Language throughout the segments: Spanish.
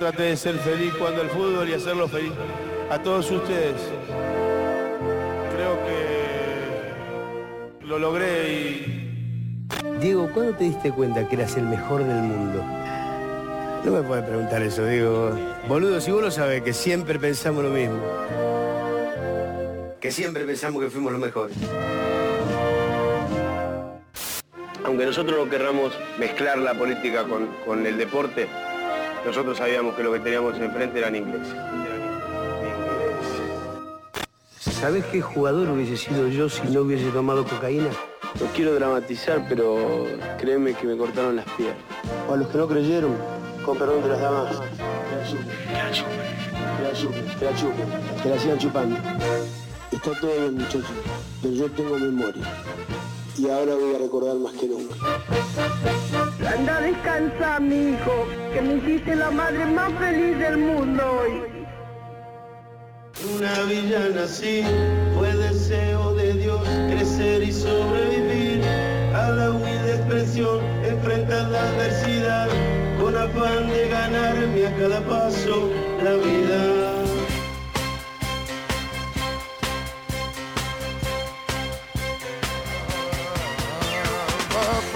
traté de ser feliz cuando el fútbol y hacerlo feliz a todos ustedes. Creo que lo logré y... Diego, ¿cuándo te diste cuenta que eras el mejor del mundo? No me puedes preguntar eso, Diego. Boludo, si vos lo sabés, que siempre pensamos lo mismo. Que siempre pensamos que fuimos los mejores. Aunque nosotros no querramos mezclar la política con, con el deporte, nosotros sabíamos que lo que teníamos enfrente eran ingleses. ¿Sabes qué jugador hubiese sido yo si no hubiese tomado cocaína? No quiero dramatizar, pero créeme que me cortaron las piernas. O a los que no creyeron, con perdón de las damas, que la chupen, que la chupen, que la chupen, que la chupen, que la sigan chupando. Está todo bien, muchachos, pero yo tengo memoria. Y ahora voy a recordar más que nunca. Anda a descansar, mi hijo, que me hiciste la madre más feliz del mundo hoy. Una villana así fue deseo de Dios crecer y sobrevivir a la humilde expresión, enfrentar la adversidad con afán de ganarme a cada paso la vida.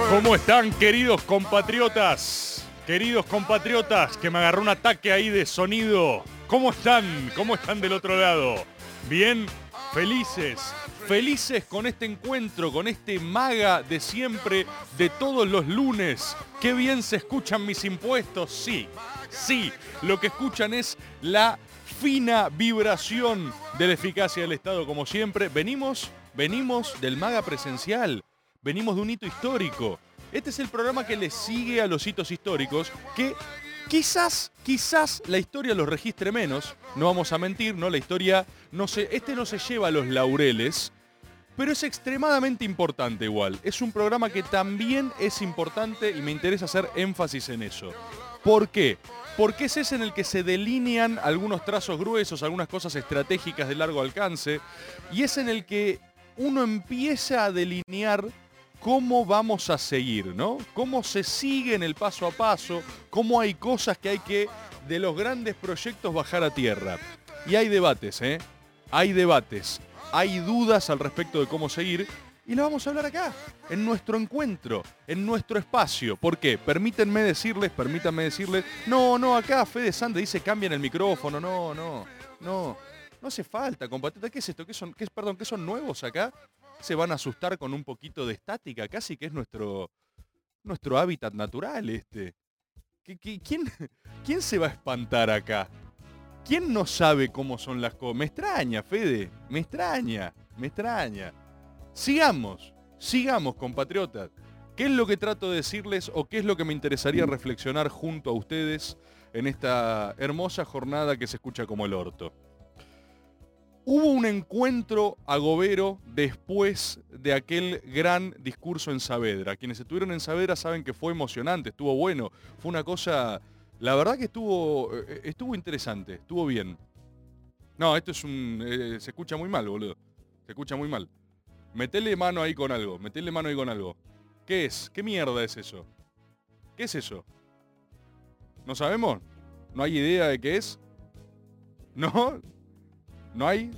¿Cómo están, queridos compatriotas? Queridos compatriotas, que me agarró un ataque ahí de sonido. ¿Cómo están? ¿Cómo están del otro lado? ¿Bien? Felices. Felices con este encuentro, con este maga de siempre, de todos los lunes. Qué bien se escuchan mis impuestos. Sí, sí. Lo que escuchan es la fina vibración de la eficacia del Estado, como siempre. Venimos, venimos del maga presencial. Venimos de un hito histórico. Este es el programa que le sigue a los hitos históricos que quizás, quizás la historia los registre menos. No vamos a mentir, ¿no? La historia no se, este no se lleva a los laureles, pero es extremadamente importante igual. Es un programa que también es importante y me interesa hacer énfasis en eso. ¿Por qué? Porque es ese en el que se delinean algunos trazos gruesos, algunas cosas estratégicas de largo alcance, y es en el que uno empieza a delinear cómo vamos a seguir, ¿no? Cómo se sigue en el paso a paso, cómo hay cosas que hay que, de los grandes proyectos, bajar a tierra. Y hay debates, ¿eh? Hay debates, hay dudas al respecto de cómo seguir. Y lo vamos a hablar acá, en nuestro encuentro, en nuestro espacio. ¿Por qué? Permítanme decirles, permítanme decirles, no, no, acá Fede Sande dice cambien el micrófono, no, no, no. No hace falta, compatriota. ¿Qué es esto? ¿Qué son, qué, perdón, ¿qué son nuevos acá? Se van a asustar con un poquito de estática, casi que es nuestro, nuestro hábitat natural este. quién, ¿Quién se va a espantar acá? ¿Quién no sabe cómo son las cosas? Me extraña, Fede, me extraña, me extraña. Sigamos, sigamos, compatriotas. ¿Qué es lo que trato de decirles o qué es lo que me interesaría reflexionar junto a ustedes en esta hermosa jornada que se escucha como el orto? Hubo un encuentro agobero después de aquel gran discurso en Saavedra. Quienes estuvieron en Saavedra saben que fue emocionante, estuvo bueno, fue una cosa, la verdad que estuvo, eh, estuvo interesante, estuvo bien. No, esto es un, eh, se escucha muy mal, boludo. Se escucha muy mal. Metele mano ahí con algo, metele mano ahí con algo. ¿Qué es? ¿Qué mierda es eso? ¿Qué es eso? ¿No sabemos? ¿No hay idea de qué es? ¿No? ¿No hay?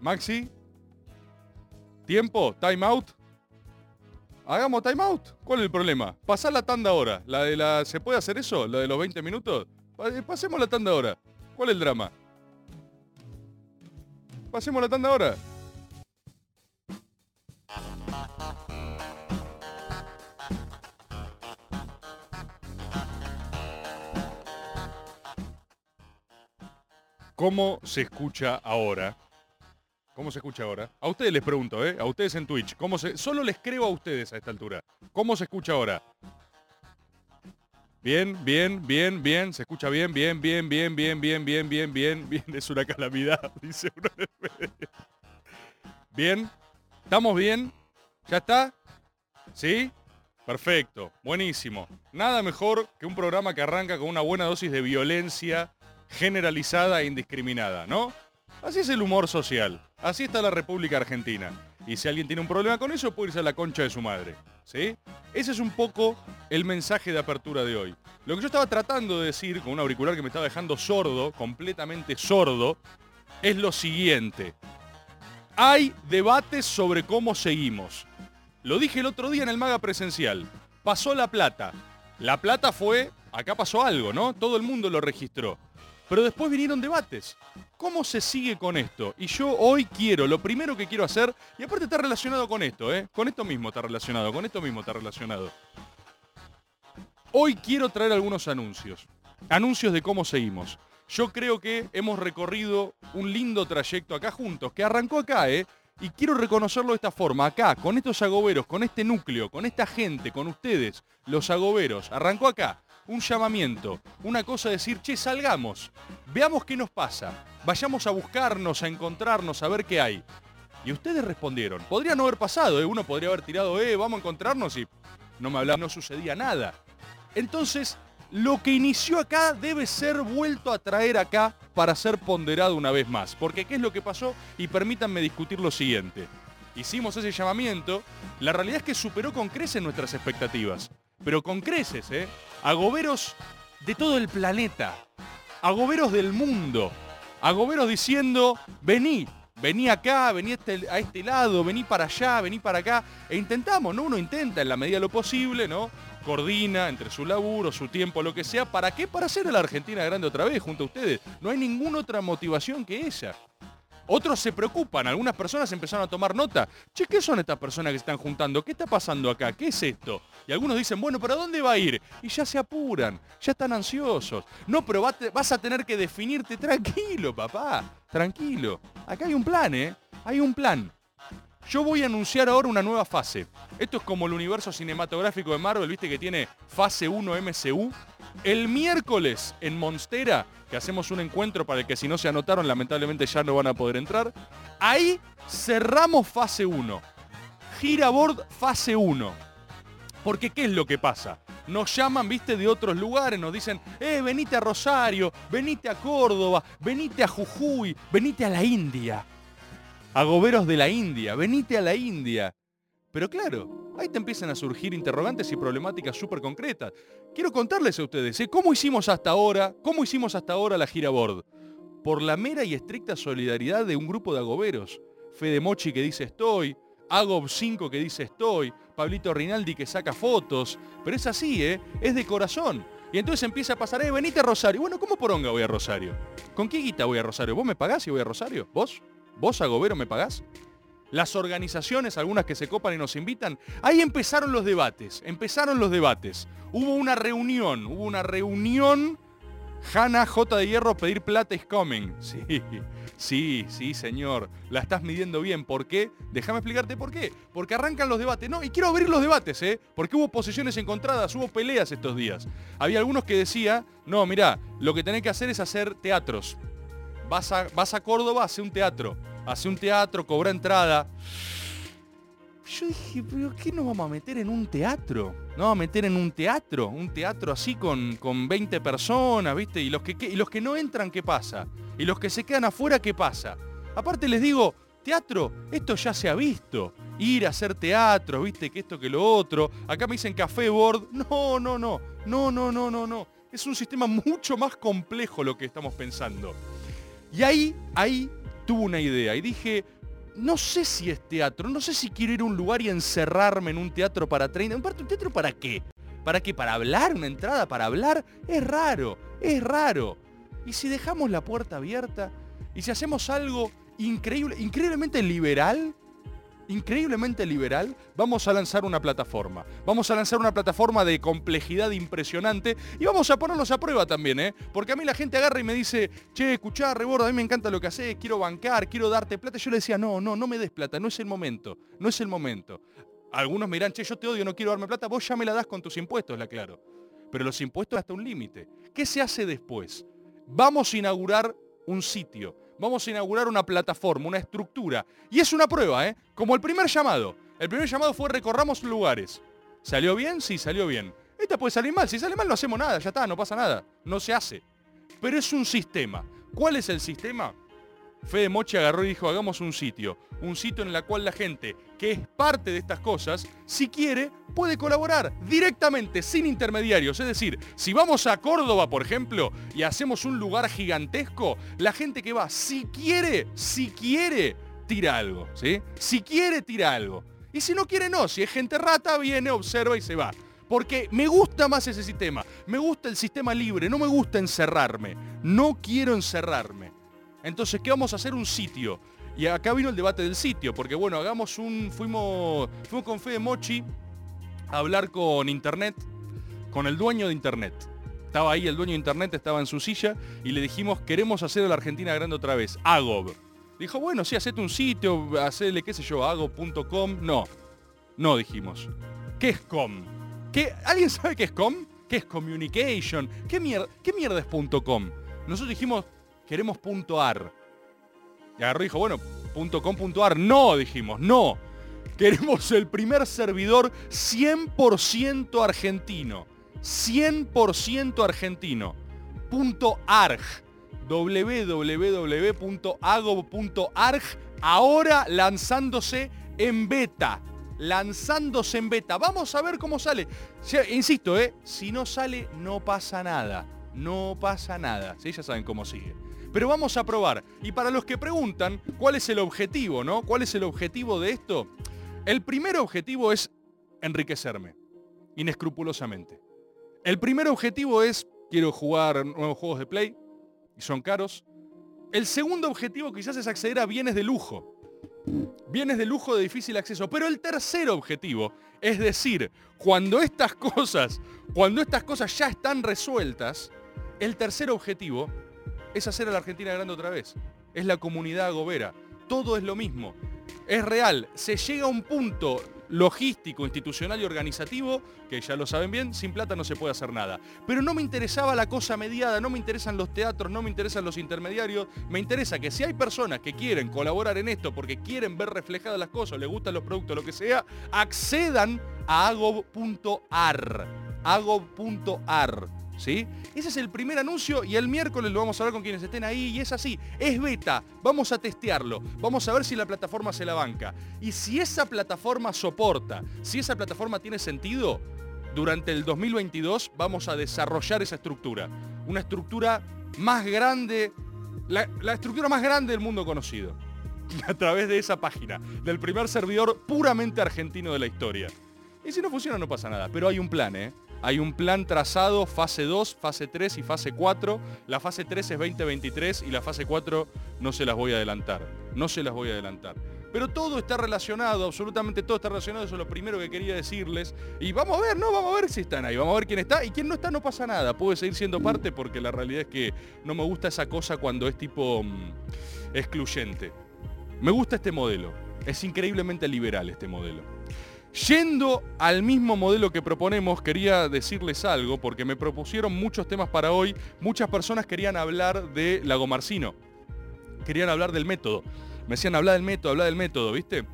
Maxi. ¿Tiempo? ¿Time out? Hagamos time out. ¿Cuál es el problema? Pasar la tanda ahora. La de la. ¿Se puede hacer eso? ¿La de los 20 minutos? Pasemos la tanda ahora. ¿Cuál es el drama? Pasemos la tanda ahora. ¿Cómo se escucha ahora? ¿Cómo se escucha ahora? A ustedes les pregunto, ¿eh? A ustedes en Twitch. ¿Cómo se... Solo les creo a ustedes a esta altura. ¿Cómo se escucha ahora? Bien, bien, bien, bien. Se escucha bien, bien, bien, bien, bien, bien, bien, bien, bien, bien. Es una calamidad, dice uno de Bien. ¿Estamos bien? ¿Ya está? ¿Sí? Perfecto. Buenísimo. Nada mejor que un programa que arranca con una buena dosis de violencia generalizada e indiscriminada, ¿no? Así es el humor social. Así está la República Argentina. Y si alguien tiene un problema con eso, puede irse a la concha de su madre. ¿Sí? Ese es un poco el mensaje de apertura de hoy. Lo que yo estaba tratando de decir con un auricular que me estaba dejando sordo, completamente sordo, es lo siguiente. Hay debates sobre cómo seguimos. Lo dije el otro día en el Maga Presencial. Pasó la plata. La plata fue, acá pasó algo, ¿no? Todo el mundo lo registró. Pero después vinieron debates. ¿Cómo se sigue con esto? Y yo hoy quiero, lo primero que quiero hacer, y aparte está relacionado con esto, ¿eh? Con esto mismo está relacionado, con esto mismo está relacionado. Hoy quiero traer algunos anuncios. Anuncios de cómo seguimos. Yo creo que hemos recorrido un lindo trayecto acá juntos, que arrancó acá, ¿eh? Y quiero reconocerlo de esta forma, acá, con estos agoberos, con este núcleo, con esta gente, con ustedes, los agoberos. Arrancó acá un llamamiento, una cosa de decir, che, salgamos, veamos qué nos pasa, vayamos a buscarnos, a encontrarnos, a ver qué hay. Y ustedes respondieron, podría no haber pasado, ¿eh? uno podría haber tirado, eh, vamos a encontrarnos y no me hablaba, no sucedía nada. Entonces, lo que inició acá debe ser vuelto a traer acá para ser ponderado una vez más. Porque ¿qué es lo que pasó? Y permítanme discutir lo siguiente. Hicimos ese llamamiento, la realidad es que superó con creces nuestras expectativas. Pero con creces, ¿eh? Agoberos de todo el planeta. Agoberos del mundo. Agoberos diciendo, vení, vení acá, vení a este, a este lado, vení para allá, vení para acá. E intentamos, ¿no? Uno intenta en la medida de lo posible, ¿no? coordina entre su laburo, su tiempo, lo que sea. ¿Para qué? Para hacer a la Argentina grande otra vez junto a ustedes. No hay ninguna otra motivación que esa. Otros se preocupan, algunas personas empezaron a tomar nota. Che, ¿qué son estas personas que se están juntando? ¿Qué está pasando acá? ¿Qué es esto? Y algunos dicen, bueno, ¿pero dónde va a ir? Y ya se apuran, ya están ansiosos. No, pero vas a tener que definirte tranquilo, papá. Tranquilo. Acá hay un plan, ¿eh? Hay un plan. Yo voy a anunciar ahora una nueva fase. Esto es como el universo cinematográfico de Marvel, viste que tiene fase 1 MCU. El miércoles en Monstera, que hacemos un encuentro para el que si no se anotaron lamentablemente ya no van a poder entrar, ahí cerramos fase 1. Giraboard fase 1. Porque ¿qué es lo que pasa? Nos llaman, viste, de otros lugares, nos dicen, eh, venite a Rosario, venite a Córdoba, venite a Jujuy, venite a la India agoberos de la India, venite a la India. Pero claro, ahí te empiezan a surgir interrogantes y problemáticas súper concretas. Quiero contarles a ustedes, ¿eh? ¿cómo hicimos hasta ahora? ¿Cómo hicimos hasta ahora la gira board? Por la mera y estricta solidaridad de un grupo de agoberos. Fede Mochi que dice estoy, Agob 5 que dice estoy, Pablito Rinaldi que saca fotos, pero es así, ¿eh? Es de corazón. Y entonces empieza a pasar, eh, venite a Rosario. Bueno, ¿cómo poronga voy a Rosario? ¿Con qué guita voy a Rosario? ¿Vos me pagás si voy a Rosario? ¿Vos? ¿Vos, Agobero, me pagás? Las organizaciones, algunas que se copan y nos invitan, ahí empezaron los debates, empezaron los debates. Hubo una reunión, hubo una reunión. Hanna J de Hierro pedir plata is coming. Sí, sí, sí, señor. La estás midiendo bien. ¿Por qué? Déjame explicarte por qué. Porque arrancan los debates. No, y quiero abrir los debates, ¿eh? Porque hubo posiciones encontradas, hubo peleas estos días. Había algunos que decía, no, mira, lo que tenés que hacer es hacer teatros vas a, vas a Córdoba, hace un teatro. Hace un teatro, cobra entrada. Yo dije, ¿pero qué nos vamos a meter en un teatro? ¿No vamos a meter en un teatro? Un teatro así con, con 20 personas, ¿viste? Y los, que, y los que no entran, ¿qué pasa? Y los que se quedan afuera, ¿qué pasa? Aparte les digo, teatro, esto ya se ha visto. Ir a hacer teatro, ¿viste? Que esto, que lo otro. Acá me dicen café board. No, no, no. No, no, no, no, no. Es un sistema mucho más complejo lo que estamos pensando. Y ahí, ahí tuve una idea y dije, no sé si es teatro, no sé si quiero ir a un lugar y encerrarme en un teatro para 30. ¿Un teatro para qué? ¿Para qué? ¿Para hablar? ¿Una entrada para hablar? Es raro, es raro. ¿Y si dejamos la puerta abierta? ¿Y si hacemos algo increíble, increíblemente liberal? Increíblemente liberal, vamos a lanzar una plataforma. Vamos a lanzar una plataforma de complejidad impresionante y vamos a ponerlos a prueba también, ¿eh? Porque a mí la gente agarra y me dice, che, escuchá, Rebordo, a mí me encanta lo que haces, quiero bancar, quiero darte plata. Yo le decía, no, no, no me des plata, no es el momento, no es el momento. Algunos me che, yo te odio, no quiero darme plata, vos ya me la das con tus impuestos, la claro. Pero los impuestos hasta un límite. ¿Qué se hace después? Vamos a inaugurar un sitio vamos a inaugurar una plataforma, una estructura. Y es una prueba, ¿eh? Como el primer llamado. El primer llamado fue recorramos lugares. ¿Salió bien? Sí, salió bien. Esta puede salir mal. Si sale mal no hacemos nada, ya está, no pasa nada. No se hace. Pero es un sistema. ¿Cuál es el sistema? Fede Mochi agarró y dijo, hagamos un sitio. Un sitio en el cual la gente que es parte de estas cosas, si quiere, puede colaborar directamente, sin intermediarios. Es decir, si vamos a Córdoba, por ejemplo, y hacemos un lugar gigantesco, la gente que va, si quiere, si quiere, tira algo. ¿sí? Si quiere, tira algo. Y si no quiere, no. Si es gente rata, viene, observa y se va. Porque me gusta más ese sistema. Me gusta el sistema libre. No me gusta encerrarme. No quiero encerrarme. Entonces, ¿qué vamos a hacer? Un sitio. Y acá vino el debate del sitio, porque bueno, hagamos un. Fuimos, fuimos con Fede Mochi a hablar con internet, con el dueño de internet. Estaba ahí el dueño de internet, estaba en su silla y le dijimos, queremos hacer a la Argentina grande otra vez, Agob. Dijo, bueno, sí, hacete un sitio, hacele, qué sé yo, agob.com. No, no dijimos. ¿Qué es com? ¿Qué? ¿Alguien sabe qué es com? ¿Qué es communication? ¿Qué mierda, qué mierda es .com? Nosotros dijimos, queremos .ar. Y agarró dijo, bueno, .com.ar. No, dijimos, no. Queremos el primer servidor 100% argentino. 100% argentino. .arg. www.ago.arg. Ahora lanzándose en beta. Lanzándose en beta. Vamos a ver cómo sale. insisto, ¿eh? si no sale, no pasa nada. No pasa nada. ¿sí? Ya saben cómo sigue. Pero vamos a probar. Y para los que preguntan, ¿cuál es el objetivo, no? ¿Cuál es el objetivo de esto? El primer objetivo es enriquecerme, inescrupulosamente. El primer objetivo es, quiero jugar nuevos juegos de Play, y son caros. El segundo objetivo quizás es acceder a bienes de lujo. Bienes de lujo de difícil acceso. Pero el tercer objetivo, es decir, cuando estas cosas, cuando estas cosas ya están resueltas, el tercer objetivo es hacer a la Argentina grande otra vez. Es la comunidad gobera. Todo es lo mismo. Es real. Se llega a un punto logístico, institucional y organizativo, que ya lo saben bien, sin plata no se puede hacer nada. Pero no me interesaba la cosa mediada, no me interesan los teatros, no me interesan los intermediarios, me interesa que si hay personas que quieren colaborar en esto porque quieren ver reflejadas las cosas, les gustan los productos, lo que sea, accedan a agob.ar. agob.ar Ese es el primer anuncio y el miércoles lo vamos a ver con quienes estén ahí y es así, es beta, vamos a testearlo, vamos a ver si la plataforma se la banca. Y si esa plataforma soporta, si esa plataforma tiene sentido, durante el 2022 vamos a desarrollar esa estructura. Una estructura más grande, la, la estructura más grande del mundo conocido. A través de esa página, del primer servidor puramente argentino de la historia. Y si no funciona no pasa nada, pero hay un plan, ¿eh? Hay un plan trazado, fase 2, fase 3 y fase 4. La fase 3 es 2023 y la fase 4 no se las voy a adelantar. No se las voy a adelantar. Pero todo está relacionado, absolutamente todo está relacionado, eso es lo primero que quería decirles. Y vamos a ver, ¿no? Vamos a ver si están ahí, vamos a ver quién está. Y quién no está no pasa nada, puede seguir siendo parte porque la realidad es que no me gusta esa cosa cuando es tipo mm, excluyente. Me gusta este modelo, es increíblemente liberal este modelo. Yendo al mismo modelo que proponemos, quería decirles algo, porque me propusieron muchos temas para hoy. Muchas personas querían hablar de Lago Marcino. Querían hablar del método. Me decían, hablar del método, hablar del método, ¿viste?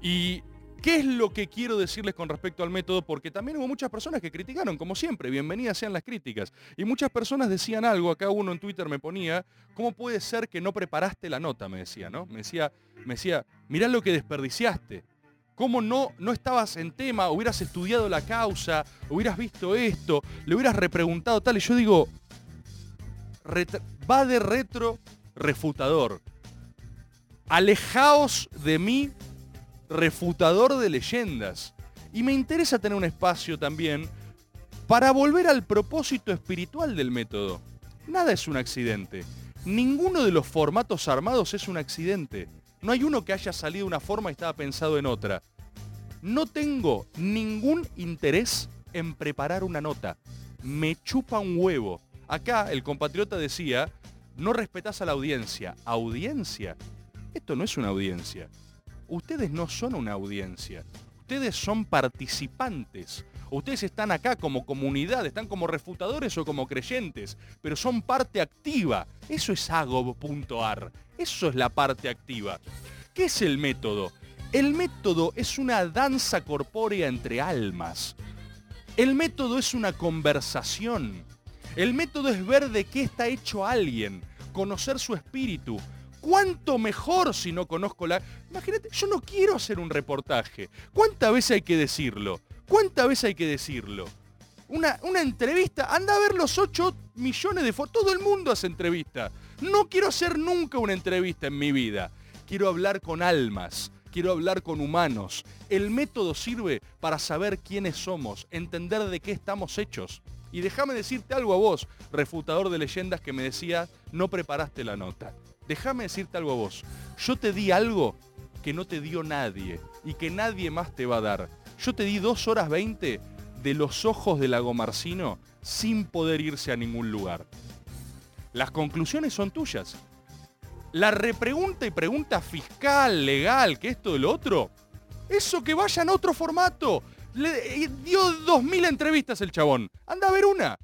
Y ¿Qué es lo que quiero decirles con respecto al método? Porque también hubo muchas personas que criticaron, como siempre, bienvenidas sean las críticas. Y muchas personas decían algo, acá uno en Twitter me ponía, ¿cómo puede ser que no preparaste la nota? Me decía, ¿no? Me decía, me decía, mirá lo que desperdiciaste. ¿Cómo no, no estabas en tema? Hubieras estudiado la causa, hubieras visto esto, le hubieras repreguntado tal. Y yo digo, va de retro refutador. Alejaos de mí, refutador de leyendas. Y me interesa tener un espacio también para volver al propósito espiritual del método. Nada es un accidente. Ninguno de los formatos armados es un accidente. No hay uno que haya salido de una forma y estaba pensado en otra. No tengo ningún interés en preparar una nota. Me chupa un huevo. Acá el compatriota decía, no respetás a la audiencia. ¿Audiencia? Esto no es una audiencia. Ustedes no son una audiencia. Ustedes son participantes. Ustedes están acá como comunidad, están como refutadores o como creyentes, pero son parte activa. Eso es agob.ar. Eso es la parte activa. ¿Qué es el método? El método es una danza corpórea entre almas. El método es una conversación. El método es ver de qué está hecho alguien, conocer su espíritu, ¿Cuánto mejor si no conozco la... Imagínate, yo no quiero hacer un reportaje. ¿Cuántas veces hay que decirlo? ¿Cuántas veces hay que decirlo? Una, entrevista, anda a ver los 8 millones de fotos. Todo el mundo hace entrevista. No quiero hacer nunca una entrevista en mi vida. Quiero hablar con almas, quiero hablar con humanos. El método sirve para saber quiénes somos, entender de qué estamos hechos. Y déjame decirte algo a vos, refutador de leyendas que me decía, no preparaste la nota. Déjame decirte algo a vos. Yo te di algo que no te dio nadie y que nadie más te va a dar. Yo te di dos horas 20 de los ojos de Lago Marcino sin poder irse a ningún lugar. Las conclusiones son tuyas. La repregunta y pregunta fiscal, legal, que esto del otro, eso que vaya en otro formato. Le dio 2.000 entrevistas el chabón. Anda a ver una.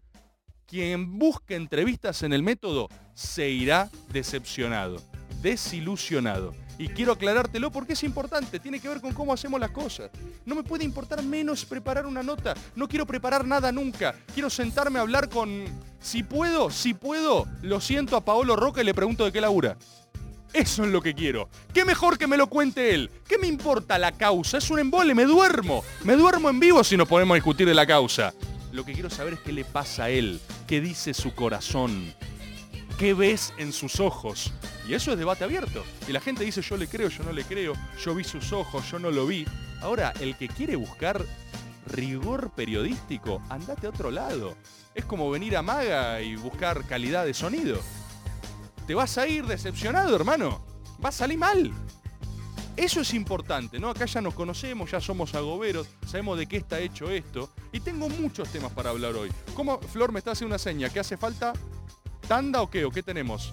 Quien busque entrevistas en el método se irá decepcionado, desilusionado. Y quiero aclarártelo porque es importante, tiene que ver con cómo hacemos las cosas. No me puede importar menos preparar una nota, no quiero preparar nada nunca. Quiero sentarme a hablar con... Si puedo, si puedo, lo siento a Paolo Roca y le pregunto de qué labura. Eso es lo que quiero. ¿Qué mejor que me lo cuente él? ¿Qué me importa la causa? Es un embole, me duermo. Me duermo en vivo si nos ponemos a discutir de la causa. Lo que quiero saber es qué le pasa a él, qué dice su corazón, qué ves en sus ojos. Y eso es debate abierto. Y la gente dice yo le creo, yo no le creo, yo vi sus ojos, yo no lo vi. Ahora, el que quiere buscar rigor periodístico, andate a otro lado. Es como venir a Maga y buscar calidad de sonido te vas a ir decepcionado, hermano. Va a salir mal. Eso es importante, ¿no? Acá ya nos conocemos, ya somos agoberos, sabemos de qué está hecho esto. Y tengo muchos temas para hablar hoy. ¿Cómo, Flor, me está haciendo una seña? ¿Qué hace falta? ¿Tanda o qué? ¿O qué tenemos?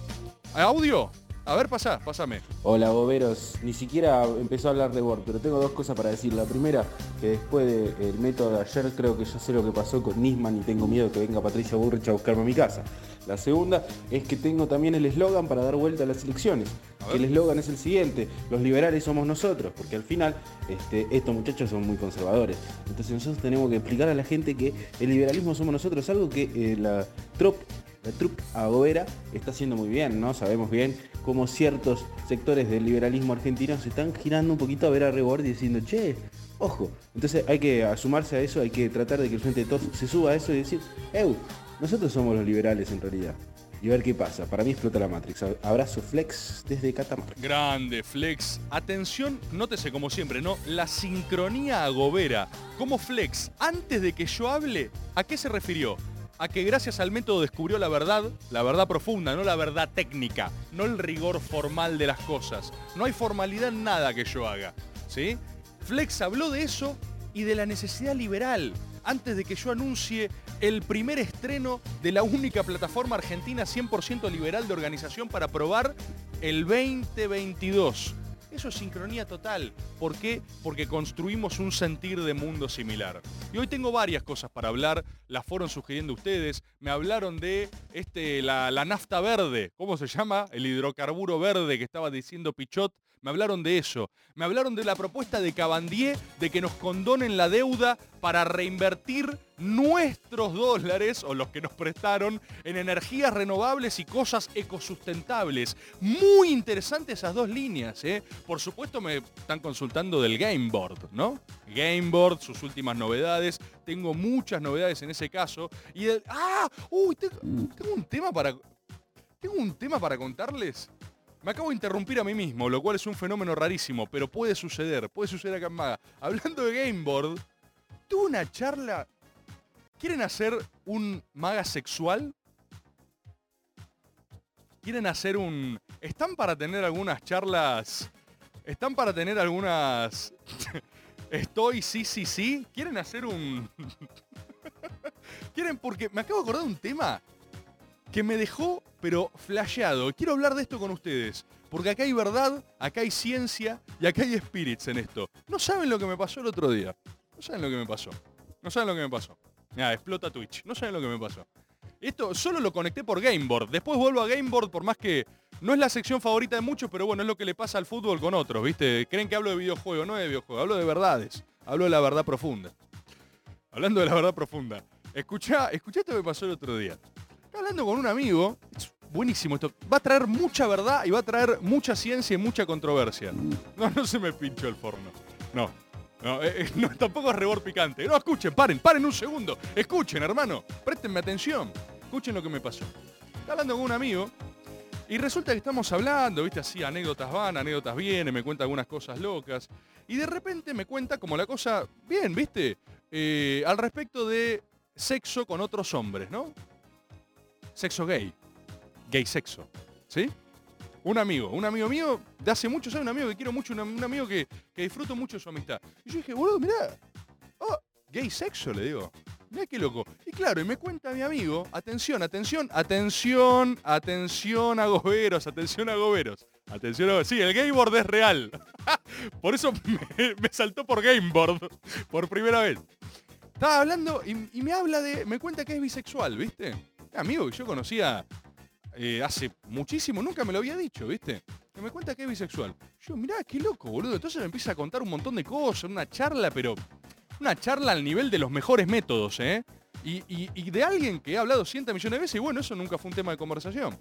¿Audio? A ver, pasá, pásame. Hola, boberos. Ni siquiera empezó a hablar de Word, pero tengo dos cosas para decir. La primera, que después del método de ayer, creo que ya sé lo que pasó con Nisman y tengo miedo que venga Patricia Burrich a buscarme a mi casa. La segunda es que tengo también el eslogan para dar vuelta a las elecciones. el eslogan es el siguiente, los liberales somos nosotros, porque al final este, estos muchachos son muy conservadores. Entonces nosotros tenemos que explicar a la gente que el liberalismo somos nosotros, algo que eh, la trop la trup agobera está haciendo muy bien, ¿no? Sabemos bien cómo ciertos sectores del liberalismo argentino se están girando un poquito a ver a Rebord y diciendo, che, ojo. Entonces hay que asumarse a eso, hay que tratar de que el Frente de Todos se suba a eso y decir, eu, nosotros somos los liberales en realidad. Y ver qué pasa. Para mí explota la Matrix. Abrazo Flex desde Catamarca. Grande Flex. Atención, nótese como siempre, ¿no? La sincronía agobera. Como Flex, antes de que yo hable, ¿a qué se refirió? A que gracias al método descubrió la verdad, la verdad profunda, no la verdad técnica, no el rigor formal de las cosas. No hay formalidad en nada que yo haga. ¿sí? Flex habló de eso y de la necesidad liberal antes de que yo anuncie el primer estreno de la única plataforma argentina 100% liberal de organización para probar el 2022. Eso es sincronía total. ¿Por qué? Porque construimos un sentir de mundo similar. Y hoy tengo varias cosas para hablar, las fueron sugiriendo ustedes. Me hablaron de este, la, la nafta verde, ¿cómo se llama? El hidrocarburo verde que estaba diciendo Pichot. Me hablaron de eso. Me hablaron de la propuesta de Cabandier de que nos condonen la deuda para reinvertir nuestros dólares o los que nos prestaron en energías renovables y cosas ecosustentables. Muy interesantes esas dos líneas. ¿eh? Por supuesto me están consultando del Gameboard, ¿no? Gameboard, sus últimas novedades. Tengo muchas novedades en ese caso. Y ¡Ah! ¡Uy! Tengo un tema para... Tengo un tema para contarles me acabo de interrumpir a mí mismo, lo cual es un fenómeno rarísimo, pero puede suceder, puede suceder acá en Maga. Hablando de Gameboard, tuve una charla. ¿Quieren hacer un Maga sexual? ¿Quieren hacer un... ¿Están para tener algunas charlas? ¿Están para tener algunas... Estoy, sí, sí, sí. ¿Quieren hacer un... ¿Quieren? Porque me acabo de acordar de un tema que me dejó, pero flasheado. Quiero hablar de esto con ustedes, porque acá hay verdad, acá hay ciencia y acá hay spirits en esto. No saben lo que me pasó el otro día. No saben lo que me pasó. No saben lo que me pasó. Mira, explota Twitch. No saben lo que me pasó. Esto solo lo conecté por Gameboard. Después vuelvo a Gameboard por más que no es la sección favorita de muchos, pero bueno, es lo que le pasa al fútbol con otros, ¿viste? Creen que hablo de videojuegos, no de videojuegos, hablo de verdades. Hablo de la verdad profunda. Hablando de la verdad profunda. Escucha, escucha esto que pasó el otro día hablando con un amigo, buenísimo esto. Va a traer mucha verdad y va a traer mucha ciencia y mucha controversia. No, no se me pinchó el forno. No. No, eh, eh, tampoco es rebor picante. No, escuchen, paren, paren un segundo. Escuchen, hermano. Préstenme atención. Escuchen lo que me pasó. Estaba hablando con un amigo y resulta que estamos hablando, viste, así, anécdotas van, anécdotas vienen, me cuenta algunas cosas locas. Y de repente me cuenta como la cosa, bien, viste, eh, al respecto de sexo con otros hombres, ¿no? Sexo gay. Gay sexo. ¿Sí? Un amigo, un amigo mío de hace muchos años, un amigo que quiero mucho, un, amigo que, que, disfruto mucho su amistad. Y yo dije, boludo, mirá. Oh, gay sexo, le digo. Mirá qué loco. Y claro, y me cuenta mi amigo, atención, atención, atención, atención a goberos, atención a goberos. Atención a Sí, el gameboard es real. por eso me, saltó por gameboard, por primera vez. Estaba hablando y, me habla de, me cuenta que es bisexual, ¿viste? Amigo que yo conocía eh, hace muchísimo, nunca me lo había dicho, ¿viste? Que me cuenta que es bisexual. Yo, mirá, qué loco, boludo. Entonces me empieza a contar un montón de cosas, una charla, pero una charla al nivel de los mejores métodos, ¿eh? Y, de alguien que ha hablado cientos millones de veces y bueno, eso nunca fue un tema de conversación.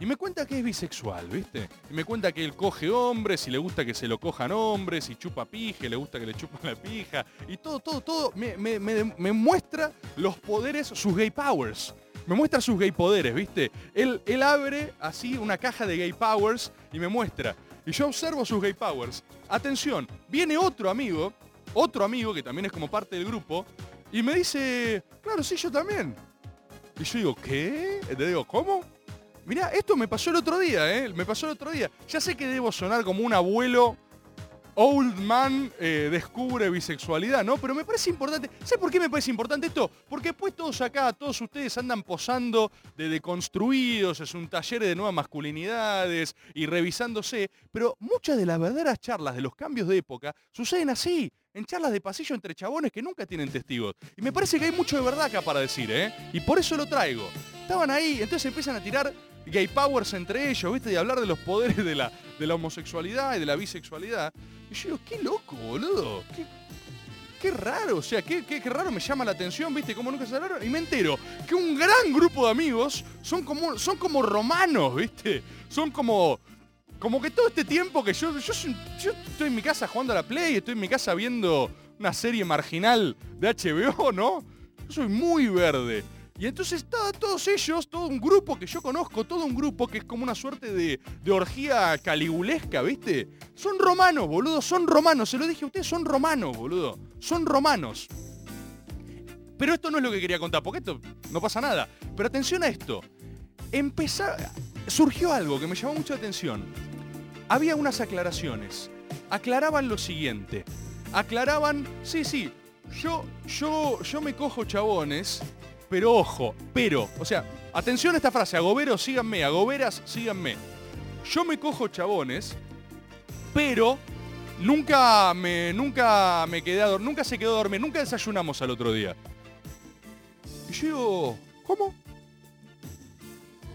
Y me cuenta que es bisexual, ¿viste? Y me cuenta que él coge hombres y le gusta que se lo cojan hombres y chupa pija, le gusta que le chupan la pija. Y todo, todo, todo me, me muestra los poderes, sus gay powers me muestra sus gay poderes, ¿viste? Él, él abre así una caja de gay powers y me muestra. Y yo observo sus gay powers. Atención, viene otro amigo, otro amigo que también es como parte del grupo, y me dice, claro, sí, yo también. Y yo digo, ¿qué? Te digo, ¿cómo? Mirá, esto me pasó el otro día, ¿eh? Me pasó el otro día. Ya sé que debo sonar como un abuelo Old Man eh, descubre bisexualidad, ¿no? Pero me parece importante. ¿Sabes por qué me parece importante esto? Porque después todos acá, todos ustedes andan posando de deconstruidos, es un taller de nuevas masculinidades y revisándose. Pero muchas de las verdaderas charlas de los cambios de época suceden así, en charlas de pasillo entre chabones que nunca tienen testigos. Y me parece que hay mucho de verdad acá para decir, ¿eh? Y por eso lo traigo. Estaban ahí, entonces empiezan a tirar gay powers entre ellos, ¿viste? Y hablar de los poderes de la, de la homosexualidad y de la bisexualidad. Y yo digo, qué loco, boludo. Qué, qué raro, o sea, qué, qué, qué, raro me llama la atención, ¿viste? Cómo nunca se hablaron. Y me entero que un gran grupo de amigos son como, son como romanos, ¿viste? Son como... Como que todo este tiempo que yo, yo, yo estoy en mi casa jugando a la Play, estoy en mi casa viendo una serie marginal de HBO, ¿no? Yo soy muy verde. Y entonces está, todos ellos, todo un grupo que yo conozco, todo un grupo que es como una suerte de, orgía caligulesca, ¿viste? Son romanos, boludo, son romanos. Se lo dije a ustedes, son romanos, boludo. Son romanos. Pero esto no es lo que quería contar, porque esto no pasa nada. Pero atención a esto. Empezar, surgió algo que me llamó mucho la atención. Había unas aclaraciones. Aclaraban lo siguiente. Aclaraban, sí, sí, yo, yo, yo me cojo chabones pero ojo, pero, o sea, atención a esta frase, agoberos síganme, agoberas síganme. Yo me cojo chabones, pero nunca me, nunca me quedé a dormir, nunca se quedó a dormir, nunca desayunamos al otro día. Y yo digo, ¿cómo?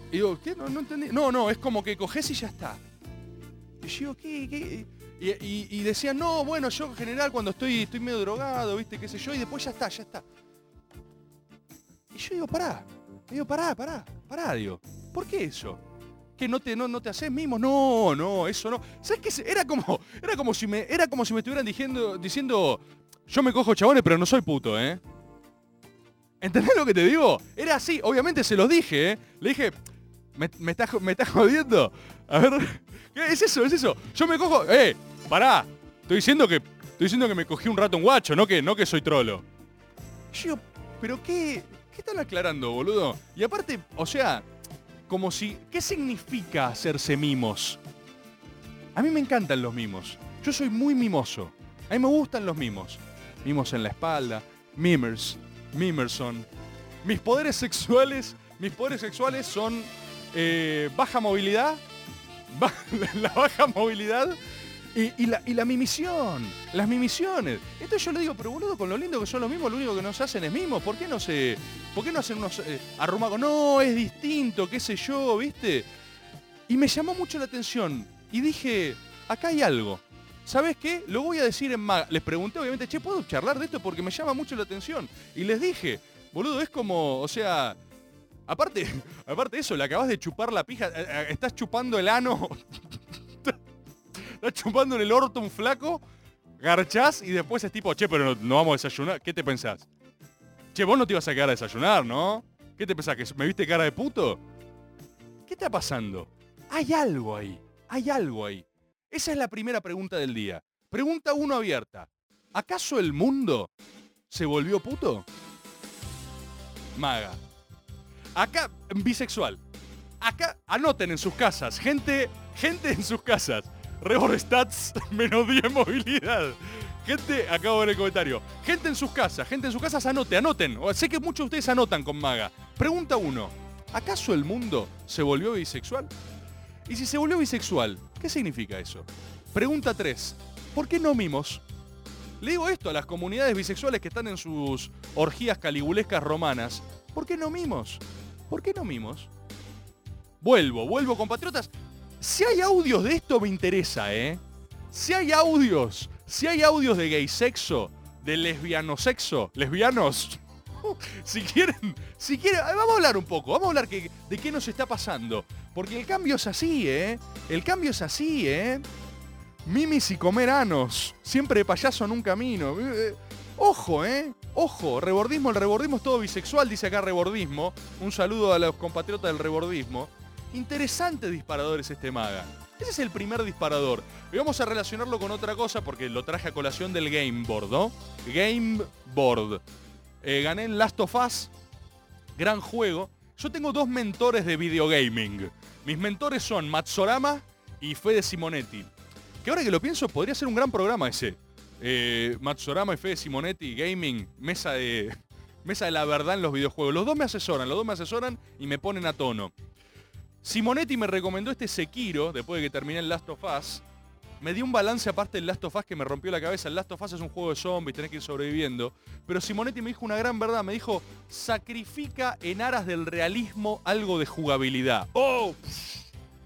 Y digo, ¿qué? No, entendí. No, no, es como que coges y ya está. Y yo digo, ¿qué? y, y decían, no, bueno, yo en general cuando estoy, estoy medio drogado, viste, qué sé yo, y después ya está, ya está. Yo digo, pará, digo, pará, pará, pará, digo, ¿por qué eso? ¿Que no te, no, no te haces mismo? No, no, eso no. ¿Sabes qué? Era como, era como si me, era como si me estuvieran diciendo, diciendo, yo me cojo chabones, pero no soy puto, ¿eh? ¿Entendés lo que te digo? Era así, obviamente se los dije, ¿eh? Le dije, ¿me, me estás me está jodiendo? A ver, ¿qué es eso? ¿Es eso? Yo me cojo, eh, pará, estoy diciendo que, estoy diciendo que me cogí un rato un guacho, no que, no que soy trolo. Yo, pero qué, ¿Qué están aclarando, boludo? Y aparte, o sea, como si... ¿Qué significa hacerse mimos? A mí me encantan los mimos. Yo soy muy mimoso. A mí me gustan los mimos. Mimos en la espalda, mimers, mimerson. Mis poderes sexuales, mis poderes sexuales son eh, baja movilidad, la baja movilidad y, la, y, la, mimisión, las mimisiones. Entonces yo le digo, pero boludo, con lo lindo que son los mismos, lo único que nos hacen es mimos. ¿Por qué no se. ¿Por qué no hacen unos eh, arrumacos? No, es distinto, qué sé yo, ¿viste? Y me llamó mucho la atención. Y dije, acá hay algo. ¿Sabes qué? Lo voy a decir en más. Les pregunté, obviamente, che, ¿puedo charlar de esto? Porque me llama mucho la atención. Y les dije, boludo, es como, o sea, Aparte, aparte eso, le acabas de chupar la pija, eh, eh, estás chupando el ano, estás chupando en el orto un flaco, garchás y después es tipo, che, pero no, vamos a desayunar. ¿Qué te pensás? Che, vos no te ibas a quedar a desayunar, ¿no? ¿Qué te pensás? ¿Que me viste cara de puto? ¿Qué está pasando? Hay algo ahí, hay algo ahí. Esa es la primera pregunta del día. Pregunta uno abierta. ¿Acaso el mundo se volvió puto? Maga. Acá, bisexual. Acá, anoten en sus casas. Gente, gente en sus casas. Rebor stats, menos 10 movilidad. Gente, acabo de ver el comentario. Gente en sus casas, gente en sus casas, anoten, anoten. Sé que muchos de ustedes anotan con Maga. Pregunta uno. ¿Acaso el mundo se volvió bisexual? Y si se volvió bisexual, ¿qué significa eso? Pregunta 3. ¿Por qué no mimos? Le digo esto a las comunidades bisexuales que están en sus orgías caligulescas romanas. ¿Por qué no mimos? ¿Por qué no mimos? Vuelvo, vuelvo, compatriotas. Si hay audios de esto me interesa, ¿eh? Si hay audios, si hay audios de gay sexo, de lesbiano sexo, lesbianos, si quieren, si quieren, vamos a hablar un poco, vamos a hablar de qué nos está pasando. Porque el cambio es así, ¿eh? El cambio es así, ¿eh? Mimis y comeranos. Siempre de payaso un camino. Eh, ojo, ¿eh? Ojo, rebordismo, el rebordismo es todo bisexual, dice acá rebordismo. Un saludo a los compatriotas del rebordismo. Interesante disparador es este maga. Ese es el primer disparador. Y vamos a relacionarlo con otra cosa porque lo traje a colación del Game Board, ¿no? Game Board. Eh, gané en Last of Us. Gran juego. Yo tengo dos mentores de videogaming. Mis mentores son Matsorama y Fede Simonetti. Que ahora que lo pienso, podría ser un gran programa ese. Eh, Matsurama y Fede Simonetti, Gaming, mesa de, mesa de la verdad en los videojuegos. Los dos me asesoran, los dos me asesoran y me ponen a tono. Simonetti me recomendó este Sekiro, después de que terminé el Last of Us. Me dio un balance aparte del Last of Us que me rompió la cabeza. El Last of Us es un juego de zombies, tenés que ir sobreviviendo. Pero Simonetti me dijo una gran verdad. Me dijo, sacrifica en aras del realismo algo de jugabilidad. ¡Oh!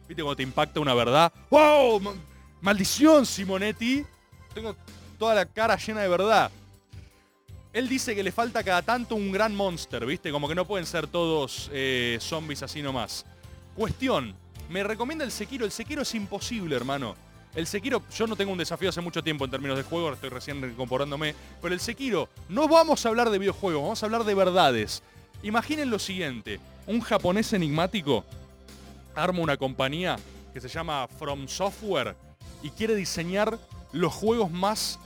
¿Viste cómo te impacta una verdad? ¡Wow! Maldición, Simonetti. Tengo toda la cara llena de verdad. Él dice que le falta cada tanto un gran monster, ¿viste? Como que no pueden ser todos eh, zombies así nomás. Cuestión, me recomienda el Sekiro. El Sekiro es imposible, hermano. El Sekiro, yo no tengo un desafío hace mucho tiempo en términos de juego, estoy recién incorporándome, pero el Sekiro, no vamos a hablar de videojuegos, vamos a hablar de verdades. Imaginen lo siguiente, un japonés enigmático arma una compañía que se llama From Software y quiere diseñar los juegos más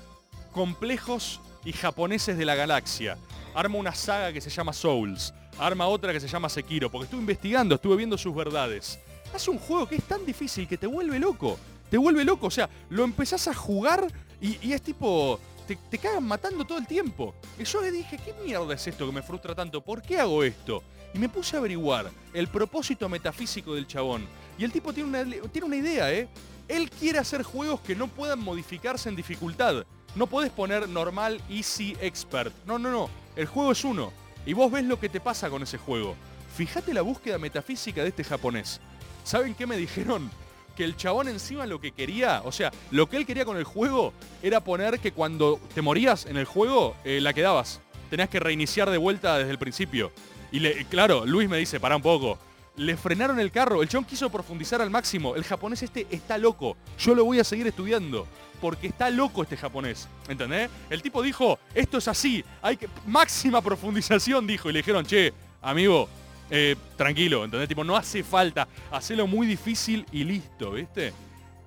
complejos y japoneses de la galaxia. Arma una saga que se llama Souls, arma otra que se llama Sekiro, porque estuve investigando, estuve viendo sus verdades. Hace un juego que es tan difícil que te vuelve loco. Te vuelve loco, o sea, lo empezás a jugar y, es tipo, te, te, cagan matando todo el tiempo. Y yo le dije, ¿qué mierda es esto que me frustra tanto? ¿Por qué hago esto? Y me puse a averiguar el propósito metafísico del chabón. Y el tipo tiene una, tiene una idea, ¿eh? Él quiere hacer juegos que no puedan modificarse en dificultad. No podés poner normal, easy, expert. No, no, no. El juego es uno. Y vos ves lo que te pasa con ese juego. Fíjate la búsqueda metafísica de este japonés. ¿Saben qué me dijeron? Que el chabón encima lo que quería, o sea, lo que él quería con el juego era poner que cuando te morías en el juego, eh, la quedabas. Tenías que reiniciar de vuelta desde el principio. Y le, claro, Luis me dice, para un poco le frenaron el carro. El chon quiso profundizar al máximo. El japonés este está loco. Yo lo voy a seguir estudiando. Porque está loco este japonés. ¿Entendés? El tipo dijo, esto es así. Hay que. Máxima profundización, dijo. Y le dijeron, che, amigo, eh, tranquilo, ¿entendés? Tipo, no hace falta. Hacelo muy difícil y listo, ¿viste?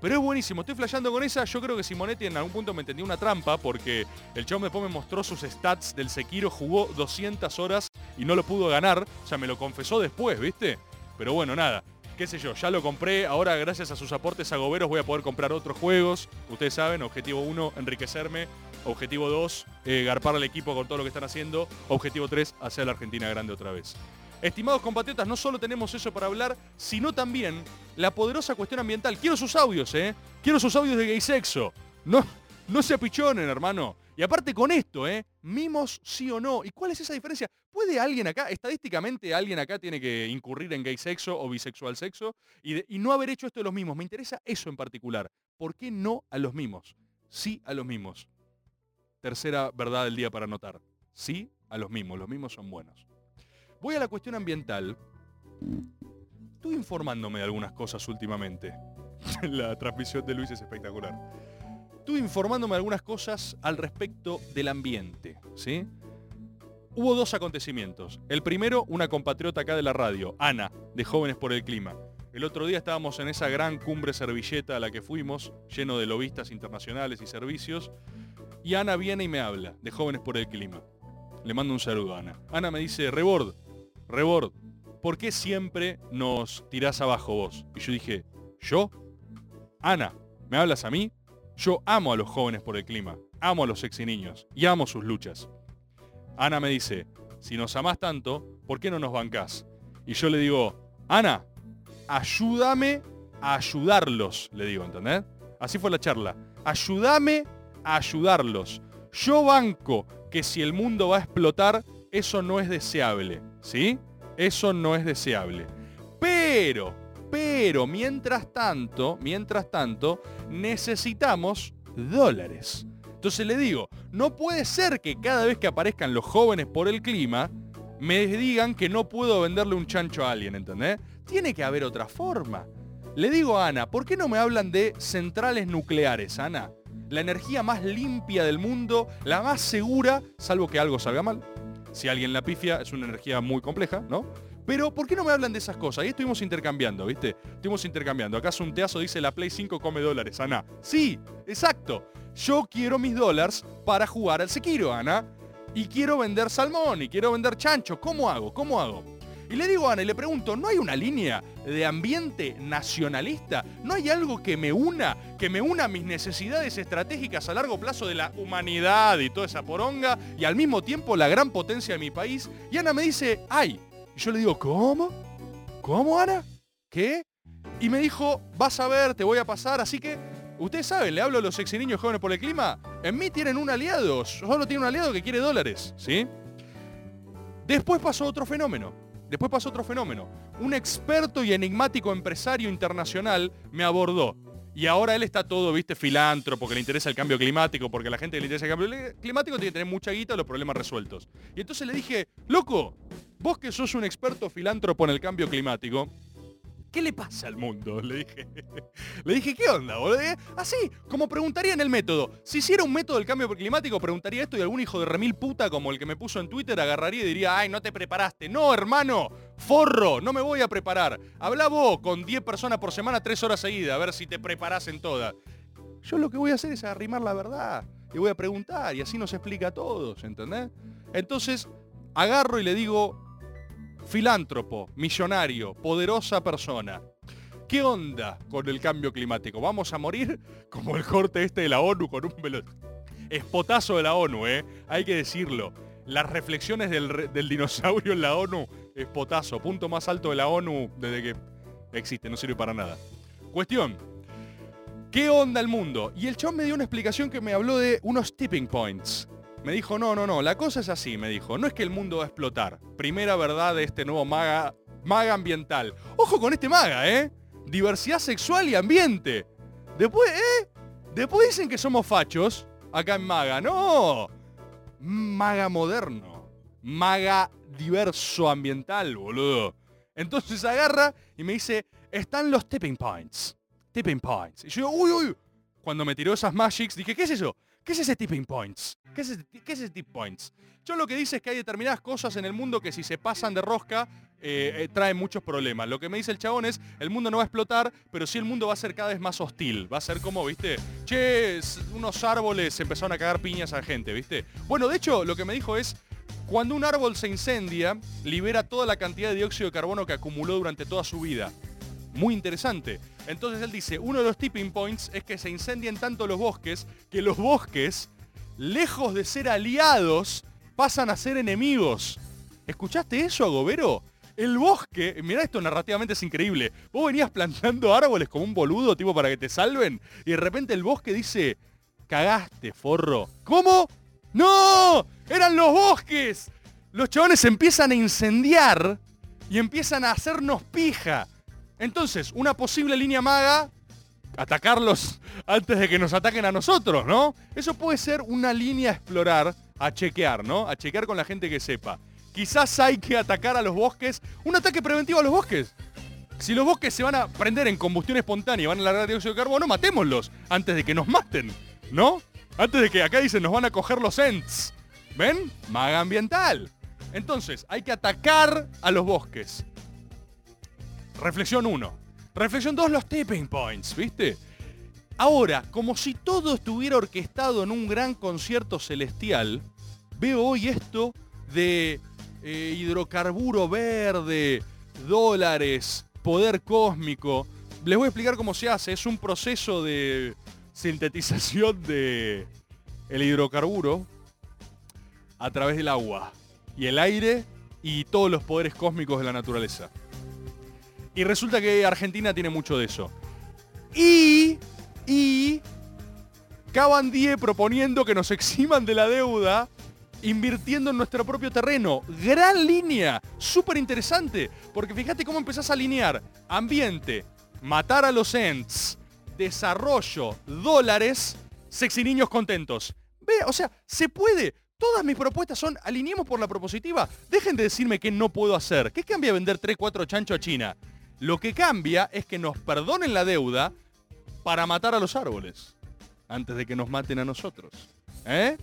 Pero es buenísimo, estoy flasheando con esa. Yo creo que Simonetti en algún punto me entendió una trampa porque el chavo después me mostró sus stats del Sekiro, jugó 200 horas y no lo pudo ganar. O sea, me lo confesó después, ¿viste? Pero bueno, nada, qué sé yo, ya lo compré, ahora gracias a sus aportes a Goberos voy a poder comprar otros juegos. Ustedes saben, objetivo 1, enriquecerme. Objetivo 2, eh, garpar al equipo con todo lo que están haciendo. Objetivo 3, hacer la Argentina grande otra vez. Estimados compatriotas, no solo tenemos eso para hablar, sino también la poderosa cuestión ambiental. Quiero sus audios, ¿eh? Quiero sus audios de gay sexo. No, no se apichonen, hermano. Y aparte con esto, ¿eh? Mimos sí o no. ¿Y cuál es esa diferencia? ¿Puede alguien acá, estadísticamente alguien acá tiene que incurrir en gay sexo o bisexual sexo y, no haber hecho esto de los mismos? Me interesa eso en particular. ¿Por qué no a los mismos? Sí a los mismos. Tercera verdad del día para anotar. Sí a los mismos. Los mismos son buenos. Voy a la cuestión ambiental Estuve informándome de algunas cosas últimamente. La transmisión de Luis es espectacular. Estuve informándome de algunas cosas al respecto del ambiente, ¿sí? Hubo dos acontecimientos. El primero, una compatriota acá de la radio, Ana, de Jóvenes por el Clima. El otro día estábamos en esa gran cumbre servilleta a la que fuimos, lleno de lobistas internacionales y servicios, y Ana viene y me habla, de Jóvenes por el Clima. Le mando un saludo a Ana. Ana me dice, Rebord, Rebord, ¿por qué siempre nos tirás abajo vos? Y yo dije, ¿yo? Ana, ¿me hablas a mí? Yo amo a los jóvenes por el clima, amo a los sexy niños y amo sus luchas. Ana me dice, si nos amás tanto, ¿por qué no nos bancás? Y yo le digo, Ana, ayúdame a ayudarlos, le digo, ¿entendés? Así fue la charla. Ayúdame a ayudarlos. Yo banco que si el mundo va a explotar, eso no es deseable, ¿sí? Eso no es deseable. Pero, pero, mientras tanto, mientras tanto, necesitamos dólares. Entonces le digo, no puede ser que cada vez que aparezcan los jóvenes por el clima, me digan que no puedo venderle un chancho a alguien, ¿entendés? Tiene que haber otra forma. Le digo a Ana, ¿por qué no me hablan de centrales nucleares, Ana? La energía más limpia del mundo, la más segura, salvo que algo salga mal. Si alguien la pifia, es una energía muy compleja, ¿no? Pero, ¿por qué no me hablan de esas cosas? Ahí estuvimos intercambiando, ¿viste? Estuvimos intercambiando. Acaso un teazo dice la Play 5 come dólares, Ana. Sí, exacto. Yo quiero mis dólares para jugar al Sekiro, Ana. Y quiero vender salmón y quiero vender chancho. ¿Cómo hago? ¿Cómo hago? Y le digo a Ana y le pregunto, ¿no hay una línea de ambiente nacionalista? ¿No hay algo que me una, que me una a mis necesidades estratégicas a largo plazo de la humanidad y toda esa poronga y al mismo tiempo la gran potencia de mi país? Y Ana me dice, ¡ay! Yo le digo, ¿cómo? ¿Cómo, Ana? ¿Qué? Y me dijo, vas a ver, te voy a pasar, así que, ustedes saben, le hablo a los sexy niños jóvenes por el clima, en mí tienen un aliado, solo tiene un aliado que quiere dólares, ¿sí? Después pasó otro fenómeno. Después pasó otro fenómeno. Un experto y enigmático empresario internacional me abordó. Y ahora él está todo, viste, filántropo, que le interesa el cambio climático, porque la gente que le interesa el cambio climático tiene que tener mucha guita los problemas resueltos. Y entonces le dije, loco, vos que sos un experto filántropo en el cambio climático, ¿Qué le pasa al mundo? Le dije. Le dije, ¿qué onda, boludo? Así, como preguntaría en el método. Si hiciera un método del cambio climático, preguntaría esto y algún hijo de remil puta como el que me puso en Twitter agarraría y diría, ay, no te preparaste. No, hermano, forro, no me voy a preparar. Habla vos con 10 personas por semana, 3 horas seguidas, a ver si te preparás en todas. Yo lo que voy a hacer es arrimar la verdad. Y voy a preguntar y así nos explica a todos, ¿entendés? Entonces, agarro y le digo, filántropo, millonario, poderosa persona. ¿Qué onda con el cambio climático? ¿Vamos a morir como el corte este de la ONU con un velo... Espotazo de la ONU, ¿eh? Hay que decirlo. Las reflexiones del, dinosaurio en la ONU, espotazo. Punto más alto de la ONU desde que existe, no sirve para nada. Cuestión. ¿Qué onda el mundo? Y el chabón me dio una explicación que me habló de unos tipping points. Me dijo, no, no, no, la cosa es así, me dijo, no es que el mundo va a explotar. Primera verdad de este nuevo maga, maga ambiental. Ojo con este maga, ¿eh? Diversidad sexual y ambiente. Después, ¿eh? Después dicen que somos fachos acá en maga. No. Maga moderno. Maga diverso ambiental, boludo. Entonces agarra y me dice, están los tipping points. Tipping points. Y yo, uy, uy. Cuando me tiró esas magics, dije, ¿qué es eso? ¿Qué es ese tipping points? ¿Qué es ese, qué points? Yo lo que dice es que hay determinadas cosas en el mundo que si se pasan de rosca eh, eh, traen muchos problemas. Lo que me dice el chabón es, el mundo no va a explotar, pero sí el mundo va a ser cada vez más hostil. Va a ser como, viste, che, unos árboles empezaron a cagar piñas a gente, viste. Bueno, de hecho, lo que me dijo es, cuando un árbol se incendia, libera toda la cantidad de dióxido de carbono que acumuló durante toda su vida. Muy interesante. Entonces él dice, uno de los tipping points es que se incendien tanto los bosques que los bosques, lejos de ser aliados, pasan a ser enemigos. ¿Escuchaste eso, Agobero? El bosque, mirá esto narrativamente es increíble. Vos venías plantando árboles como un boludo, tipo para que te salven, y de repente el bosque dice, cagaste, forro. ¿Cómo? ¡No! ¡Eran los bosques! Los chabones empiezan a incendiar y empiezan a hacernos pija. Entonces, una posible línea maga, atacarlos antes de que nos ataquen a nosotros, ¿no? Eso puede ser una línea a explorar, a chequear, ¿no? A chequear con la gente que sepa. quizás hay que atacar a los bosques. Un ataque preventivo a los bosques. Si los bosques se van a prender en combustión espontánea y van a largar dióxido de carbono, matémoslos antes de que nos maten, ¿no? Antes de que acá dicen nos van a coger los ents. ¿Ven? Maga ambiental. Entonces, hay que atacar a los bosques. Reflexión 1. Reflexión 2, los tipping points, ¿viste? Ahora, como si todo estuviera orquestado en un gran concierto celestial, veo hoy esto de eh, hidrocarburo verde, dólares, poder cósmico. Les voy a explicar cómo se hace. Es un proceso de sintetización de el hidrocarburo a través del agua y el aire y todos los poderes cósmicos de la naturaleza. Y resulta que Argentina tiene mucho de eso. Y, y, Cabandie proponiendo que nos eximan de la deuda invirtiendo en nuestro propio terreno. Gran línea, súper interesante, porque fíjate cómo empezás a alinear ambiente, matar a los ents, desarrollo, dólares, sexy niños contentos. Ve, o sea, se puede. Todas mis propuestas son alineemos por la propositiva. Dejen de decirme que no puedo hacer. ¿Qué cambia vender 3, 4 chancho a China? Lo que cambia es que nos perdonen la deuda para matar a los árboles antes de que nos maten a nosotros. ¿Eh?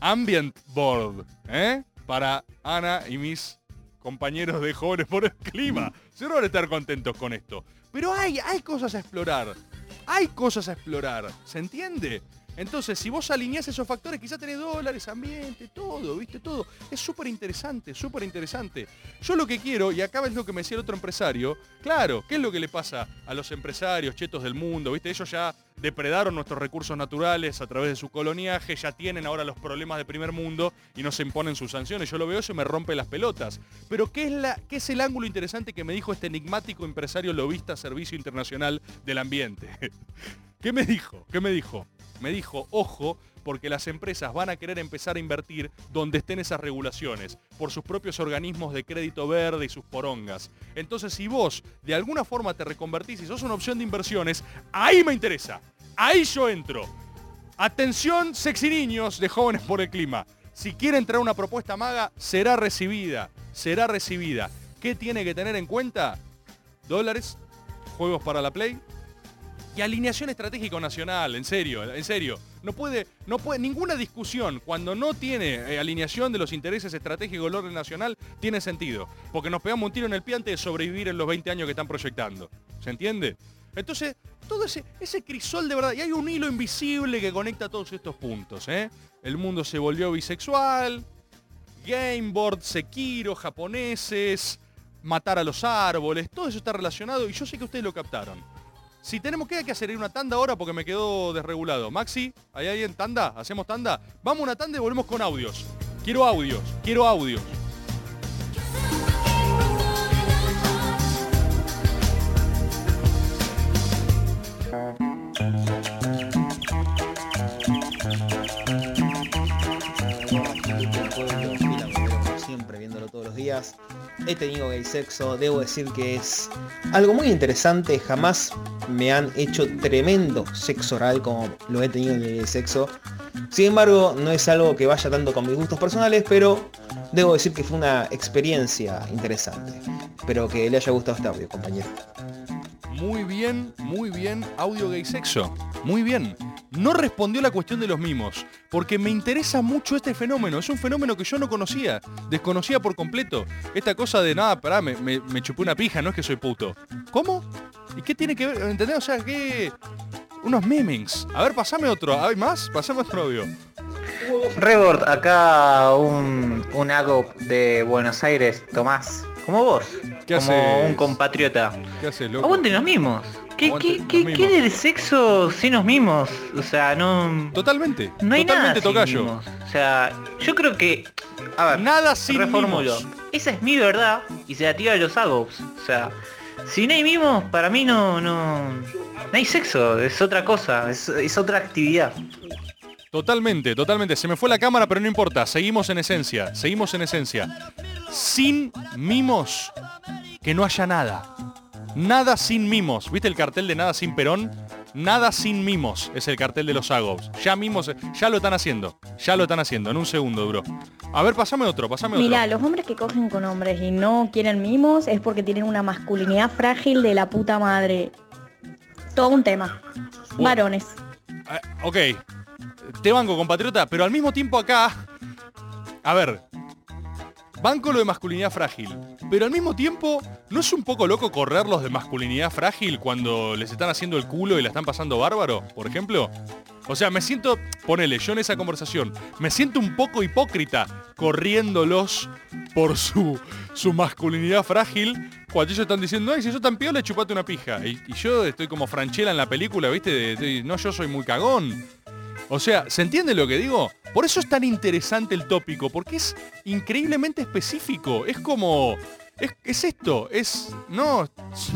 Ambient Board, ¿eh? Para Ana y mis compañeros de jóvenes por el clima. Se van a estar contentos con esto. Pero hay, hay cosas a explorar. Hay cosas a explorar. ¿Se entiende? Entonces, si vos alineás esos factores, quizá tenés dólares, ambiente, todo, viste, todo. Es súper interesante, súper interesante. Yo lo que quiero, y acá es lo que me decía el otro empresario, claro, ¿qué es lo que le pasa a los empresarios chetos del mundo? ¿Viste? Ellos ya depredaron nuestros recursos naturales a través de su coloniaje, ya tienen ahora los problemas de primer mundo y nos imponen sus sanciones. Yo lo veo eso y me rompe las pelotas. Pero ¿qué es, la, qué es el ángulo interesante que me dijo este enigmático empresario lobista Servicio Internacional del Ambiente? ¿Qué me dijo? ¿Qué me dijo? Me dijo, ojo, porque las empresas van a querer empezar a invertir donde estén esas regulaciones, por sus propios organismos de crédito verde y sus porongas. Entonces, si vos de alguna forma te reconvertís y sos una opción de inversiones, ahí me interesa. Ahí yo entro. Atención, sexy niños de jóvenes por el clima. Si quieren traer una propuesta maga, será recibida. Será recibida. ¿Qué tiene que tener en cuenta? Dólares, juegos para la Play, y alineación estratégico nacional, en serio, en serio. No puede, no puede, ninguna discusión cuando no tiene eh, alineación de los intereses estratégicos del orden nacional tiene sentido. Porque nos pegamos un tiro en el pie antes de sobrevivir en los 20 años que están proyectando. ¿Se entiende? Entonces, todo ese, ese crisol de verdad, y hay un hilo invisible que conecta todos estos puntos. ¿eh? El mundo se volvió bisexual, Gameboard, Sekiro, japoneses, matar a los árboles, todo eso está relacionado y yo sé que ustedes lo captaron. Si tenemos que, hacer una tanda ahora porque me quedó desregulado. Maxi, ¿hay alguien tanda? ¿Hacemos tanda? Vamos a una tanda y volvemos con audios. Quiero audios, quiero audios. siempre viéndolo todos los días. He tenido gay sexo, debo decir que es algo muy interesante, jamás me han hecho tremendo sexo oral como lo he tenido en el gay sexo. Sin embargo, no es algo que vaya tanto con mis gustos personales, pero debo decir que fue una experiencia interesante. Espero que le haya gustado este audio, compañero. Muy bien, muy bien, audio gay sexo. Muy bien. No respondió la cuestión de los mimos, porque me interesa mucho este fenómeno. Es un fenómeno que yo no conocía, desconocía por completo. Esta cosa de nada, pará, me, me, chupé una pija, no es que soy puto. ¿Cómo? ¿Y qué tiene que ver? ¿Entendés? O sea, que... Unos memings. A ver, pasame otro. ¿Hay más? Pasame otro audio. Rebord, acá un, un de Buenos Aires, Tomás. Como vos. ¿Qué como haces? un compatriota. ¿Qué haces, loco? Aguanten los mismos. ¿Qué, qué, qué, mimos. qué del sexo sin los mismos? O sea, no... Totalmente. No hay totalmente nada sin mimos. O sea, yo creo que... A ver, Nada sin reformulo. mimos. Esa es mi verdad y se la tira a los AGOPs. O sea, si no hay mimos, para mí no... No, no hay sexo, es otra cosa, es, es otra actividad. Totalmente, totalmente. Se me fue la cámara, pero no importa. Seguimos en esencia. Seguimos en esencia. Sin mimos, que no haya nada. Nada sin mimos. ¿Viste el cartel de nada sin Perón? Nada sin mimos es el cartel de los Agos. Ya mimos, ya lo están haciendo. Ya lo están haciendo. En un segundo, bro. A ver, pasame otro, pasame otro. Mira, los hombres que cogen con hombres y no quieren mimos es porque tienen una masculinidad frágil de la puta madre. Todo un tema. Varones. Eh, ok. Te banco, compatriota, pero al mismo tiempo acá... A ver. Banco lo de masculinidad frágil. Pero al mismo tiempo, ¿no es un poco loco correrlos de masculinidad frágil cuando les están haciendo el culo y la están pasando bárbaro, por ejemplo? O sea, me siento, ponele, yo en esa conversación, me siento un poco hipócrita corriéndolos por su, su masculinidad frágil cuando ellos están diciendo, ay, si sos tan piola, chupate una pija. Y, yo estoy como franchela en la película, ¿viste? De, no, yo soy muy cagón. O sea, ¿se entiende lo que digo? Por eso es tan interesante el tópico, porque es increíblemente específico. Es como... Es, es esto, es... No,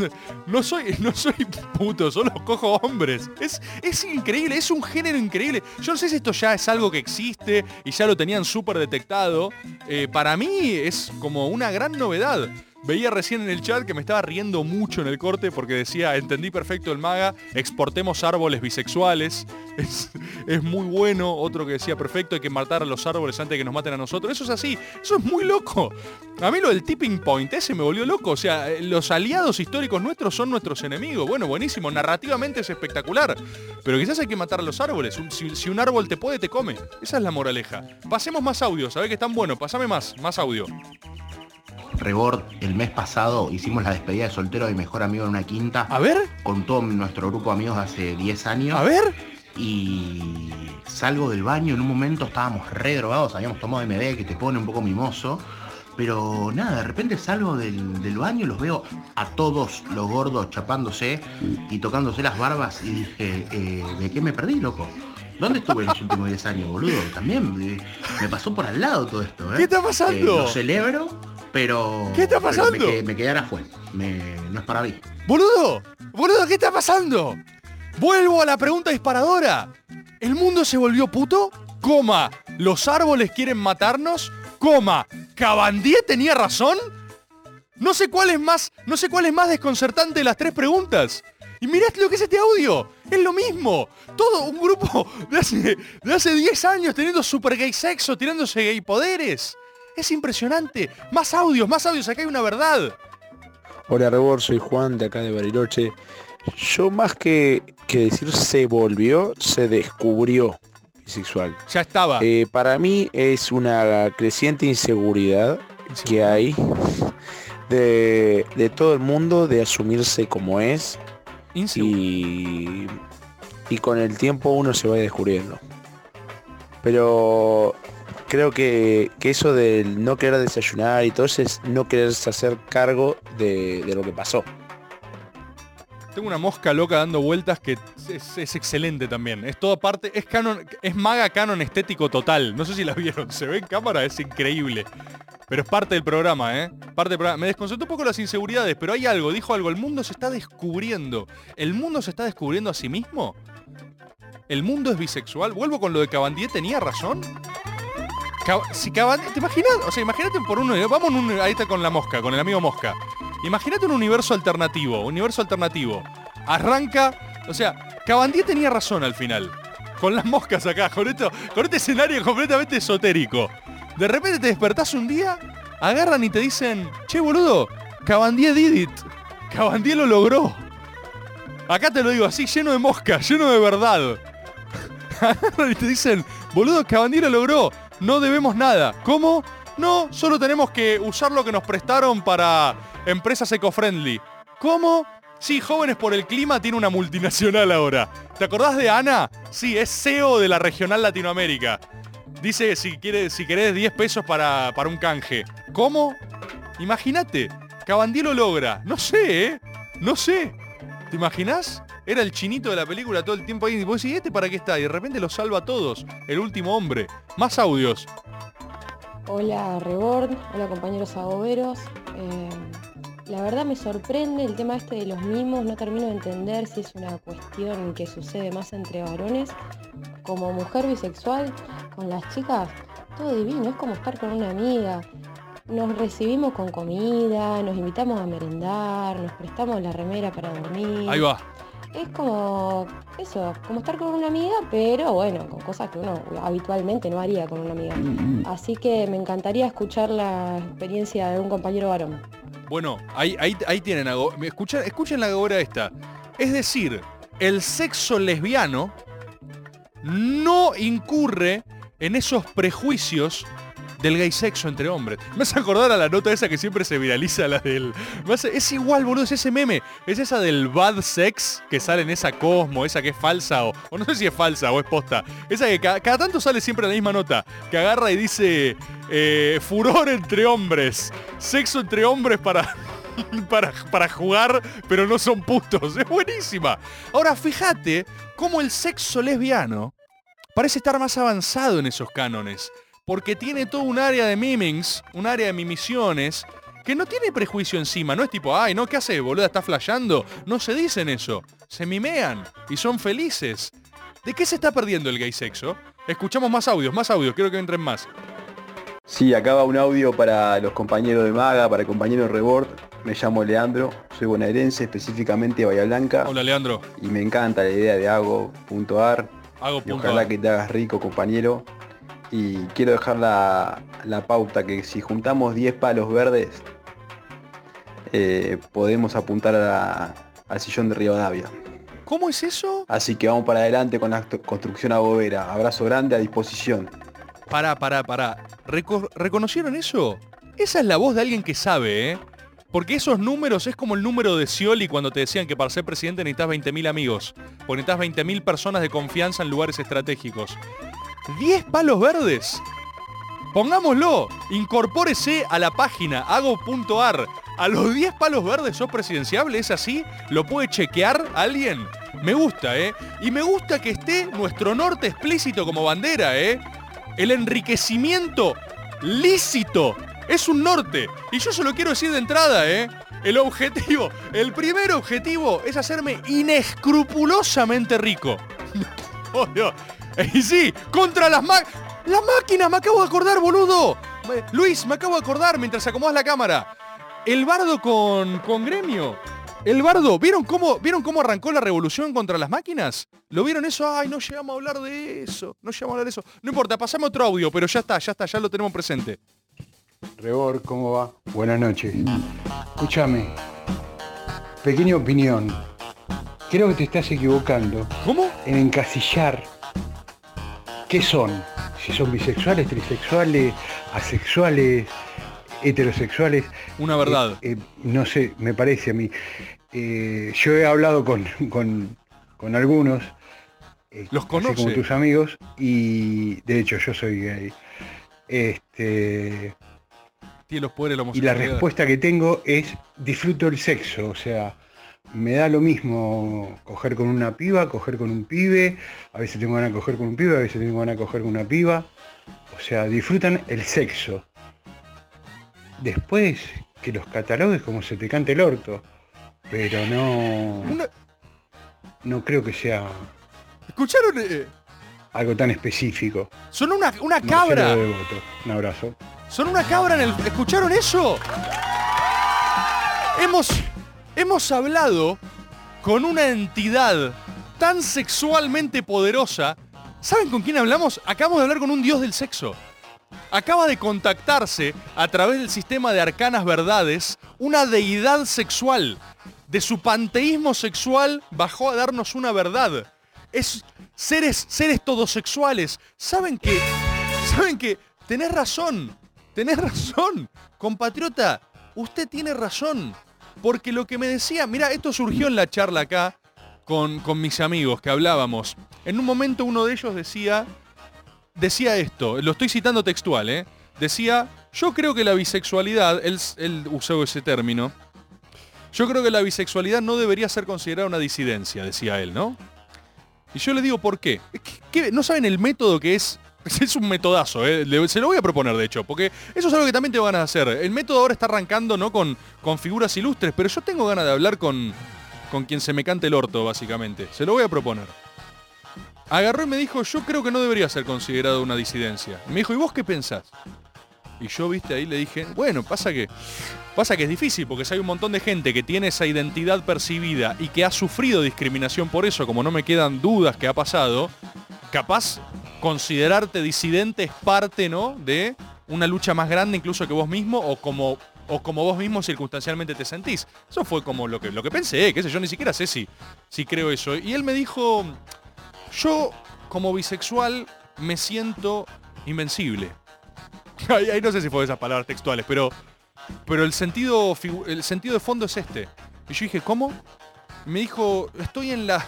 no soy, no soy puto, solo cojo hombres. Es, es increíble, es un género increíble. Yo no sé si esto ya es algo que existe y ya lo tenían súper detectado. Eh, para mí es como una gran novedad. Veía recién en el chat que me estaba riendo mucho en el corte porque decía, entendí perfecto el maga, exportemos árboles bisexuales. Es, es muy bueno. Otro que decía, perfecto, hay que matar a los árboles antes de que nos maten a nosotros. Eso es así. Eso es muy loco. A mí lo del tipping point ese me volvió loco. O sea, eh, los aliados históricos nuestros son nuestros enemigos. Bueno, buenísimo. Narrativamente es espectacular. Pero quizás hay que matar a los árboles. Si, un árbol te puede, te come. Esa es la moraleja. Pasemos más audio. Sabés que están buenos. Pasame más. Más audio. Rebord, el mes pasado hicimos la despedida de soltero de mi mejor amigo en una quinta. A ver. Con todo nuestro grupo de amigos de hace 10 años. A ver. Y salgo del baño, en un momento estábamos re drogados, habíamos tomado MD que te pone un poco mimoso. Pero nada, de repente salgo del, del baño, los veo a todos los gordos chapándose y tocándose las barbas y dije, eh, ¿de qué me perdí, loco? ¿Dónde estuve en los últimos 10 años, boludo? También eh, me pasó por al lado todo esto, ¿eh? ¿Qué está pasando? Eh, lo celebro, pero... ¿Qué está pasando? me, quedé- me quedará fue. Me, no es para mí. ¡Boludo! ¡Boludo, qué está pasando! Vuelvo a la pregunta disparadora. ¿El mundo se volvió puto? Coma. ¿Los árboles quieren matarnos? Coma. ¿Cabandier tenía razón? No sé cuál es más, no sé cuál es más desconcertante de las tres preguntas. Y mirá lo que es este audio. Es lo mismo. Todo un grupo de hace, de hace 10 años teniendo super gay sexo, tirándose gay poderes. Es impresionante. Más audios, más audios. Acá hay una verdad. Hola Rebor, soy Juan de acá de Bariloche. Yo más que, que decir se volvió, se descubrió bisexual. Ya estaba. Eh, para mí es una creciente inseguridad que hay de, de todo el mundo de asumirse como es y, y con el tiempo uno se va descubriendo. Pero creo que, eso del no querer desayunar y todo eso es no quererse hacer cargo de, lo que pasó. Tengo una mosca loca dando vueltas que es, es excelente también. Es toda parte, es canon, es maga canon estético total. No sé si la vieron, se ve en cámara, es increíble. Pero es parte del programa, ¿eh? Parte del programa. Me desconcertó un poco las inseguridades, pero hay algo, dijo algo, el mundo se está descubriendo. ¿El mundo se está descubriendo a sí mismo? ¿El mundo es bisexual? Vuelvo con lo de Cabandier, ¿tenía razón? Si ¿te imaginas? O sea, imagínate por uno, vamos un, ahí está con la mosca, con el amigo mosca. Imagínate un universo alternativo, un universo alternativo. Arranca, o sea, Cabandier tenía razón al final. Con las moscas acá, con esto, con este escenario completamente esotérico. De repente te despertás un día, agarran y te dicen, che boludo, Cabandier did it. Cabandier lo logró. Acá te lo digo así, lleno de moscas, lleno de verdad. Agarran y te dicen, boludo, Cabandier lo logró. No debemos nada. ¿Cómo? No, solo tenemos que usar lo que nos prestaron para empresas eco-friendly. ¿Cómo? Sí, Jóvenes por el Clima tiene una multinacional ahora. ¿Te acordás de Ana? Sí, es CEO de la Regional Latinoamérica. Dice si, quiere, si querés 10 pesos para, para un canje. ¿Cómo? Imagínate, Cabandier lo logra. No sé, ¿eh? No sé. ¿Te imaginás? Era el chinito de la película todo el tiempo ahí. Y vos decís, ¿este para qué está? Y de repente lo salva a todos. El último hombre. Más audios. Hola Rebord, hola compañeros agoberos. Eh, la verdad me sorprende el tema este de los mimos, no termino de entender si es una cuestión que sucede más entre varones. Como mujer bisexual, con las chicas, todo divino, es como estar con una amiga. Nos recibimos con comida, nos invitamos a merendar, nos prestamos la remera para dormir. Ahí va. Es como eso, como estar con una amiga, pero bueno, con cosas que uno habitualmente no haría con una amiga. Así que me encantaría escuchar la experiencia de un compañero varón. Bueno, ahí, ahí, ahí tienen algo. Escuchen, escuchen la hora esta. Es decir, el sexo lesbiano no incurre en esos prejuicios del gay sexo entre hombres. Me hace acordar a la nota esa que siempre se viraliza, la del... es igual, boludo, es ese meme. Es esa del bad sex que sale en esa Cosmo, esa que es falsa o, no sé si es falsa o es posta. Esa que cada, tanto sale siempre la misma nota. Que agarra y dice eh, furor entre hombres. Sexo entre hombres para... Para, para, jugar, pero no son putos. Es buenísima. Ahora, fíjate cómo el sexo lesbiano parece estar más avanzado en esos cánones porque tiene todo un área de mimings, un área de mimisiones, que no tiene prejuicio encima. No es tipo, ay, no, ¿qué hace, boluda? ¿Está flasheando? No se dicen eso. Se mimean y son felices. ¿De qué se está perdiendo el gay sexo? Escuchamos más audios, más audios, quiero que entren más. Sí, acá va un audio para los compañeros de Maga, para el compañero Rebord. Me llamo Leandro, soy bonaerense, específicamente de Bahía Blanca. Hola Leandro. Y me encanta la idea de Hago.ar. Hago. Y ojalá que te hagas rico, compañero y quiero dejar la, pauta que si juntamos 10 palos verdes eh, podemos apuntar al sillón de Rivadavia. ¿Cómo es eso? Así que vamos para adelante con la construcción agobera. Abrazo grande a disposición. Pará, pará, pará. ¿Reconocieron eso? Esa es la voz de alguien que sabe, ¿eh? Porque esos números es como el número de Scioli cuando te decían que para ser presidente necesitas 20.000 amigos. O necesitas 20.000 personas de confianza en lugares estratégicos. 10 palos verdes. Pongámoslo, incorpórese a la página hago.ar. A los 10 palos verdes sos presidenciable, ¿es así? ¿Lo puede chequear alguien? Me gusta, ¿eh? Y me gusta que esté nuestro norte explícito como bandera, ¿eh? El enriquecimiento lícito es un norte. Y yo se lo quiero decir de entrada, ¿eh? El objetivo, el primer objetivo es hacerme inescrupulosamente rico. oh. Y sí, contra las máquinas. ¡Las máquinas! ¡Me acabo de acordar, boludo! Luis, me acabo de acordar mientras acomodas la cámara. El bardo con, con gremio. El bardo, ¿vieron cómo, ¿vieron cómo arrancó la revolución contra las máquinas? ¿Lo vieron eso? Ay, no llegamos a hablar de eso. No llegamos a hablar de eso. No importa, pasame otro audio, pero ya está, ya está, ya lo tenemos presente. Rebor, ¿cómo va? Buenas noches. Escúchame. Pequeña opinión. Creo que te estás equivocando. ¿Cómo? En encasillar ¿Qué son? Si son bisexuales, trisexuales, asexuales, heterosexuales. Una verdad. Eh, eh, no sé, me parece a mí. Eh, yo he hablado con, con, algunos. ¿Los conoces? Como tus amigos. Y de hecho yo soy gay. Este. Tiene los poderes Y la respuesta que tengo es disfruto el sexo. O sea, me da lo mismo coger con una piba, coger con un pibe, a veces tengo ganas de coger con un pibe, a veces tengo ganas de coger con una piba. O sea, disfrutan el sexo. Después, que los catalogues como se te cante el orto. Pero no... No creo que sea... ¿Escucharon? Eh? Algo tan específico. Son una, una cabra. Un abrazo. Son una cabra en el... ¿Escucharon eso? Hemos Hemos hablado con una entidad tan sexualmente poderosa. ¿Saben con quién hablamos? Acabamos de hablar con un dios del sexo. Acaba de contactarse a través del sistema de arcanas verdades una deidad sexual. De su panteísmo sexual bajó a darnos una verdad. Es seres, seres todos sexuales. ¿Saben que? ¿Saben que? Tenés razón. Tenés razón. Compatriota, usted tiene razón. Porque lo que me decía, mira, esto surgió en la charla acá con, con mis amigos que hablábamos. En un momento uno de ellos decía, decía esto, lo estoy citando textual, ¿eh? Decía, yo creo que la bisexualidad, él, él usó ese término, yo creo que la bisexualidad no debería ser considerada una disidencia, decía él, ¿no? Y yo le digo, ¿por qué? ¿No saben el método que es Es un metodazo, ¿eh? se lo voy a proponer de hecho, porque eso es algo que también tengo ganas de hacer. El método ahora está arrancando ¿no? con, con figuras ilustres, pero yo tengo ganas de hablar con, con quien se me cante el orto, básicamente. Se lo voy a proponer. Agarró y me dijo, yo creo que no debería ser considerado una disidencia. Me dijo, ¿y vos qué pensás? Y yo, viste, ahí le dije, bueno, pasa que, pasa que es difícil, porque si hay un montón de gente que tiene esa identidad percibida y que ha sufrido discriminación por eso, como no me quedan dudas que ha pasado, capaz considerarte disidente es parte, ¿no? De una lucha más grande incluso que vos mismo o como o como vos mismo circunstancialmente te sentís. Eso fue como lo que, lo que pensé, qué sé yo, ni siquiera sé si, si creo eso. Y él me dijo, yo como bisexual me siento invencible. ahí, no sé si fue esas palabras textuales, pero, pero el, sentido, el sentido de fondo es este. Y yo dije, ¿cómo? Me dijo, estoy en la...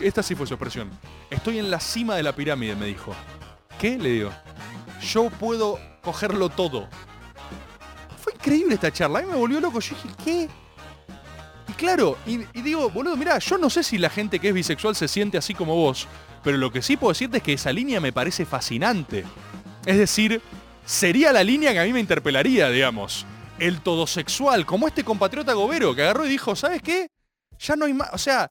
Esta sí fue su expresión. Estoy en la cima de la pirámide, me dijo. ¿Qué? Le digo. Yo puedo cogerlo todo. Fue increíble esta charla. A mí me volvió loco. Yo dije, ¿qué? Y claro, y, digo, boludo, mirá, yo no sé si la gente que es bisexual se siente así como vos, pero lo que sí puedo decirte es que esa línea me parece fascinante. Es decir, sería la línea que a mí me interpelaría, digamos. El todosexual, como este compatriota Gobero que agarró y dijo, ¿sabes qué? Ya no hay más, o sea,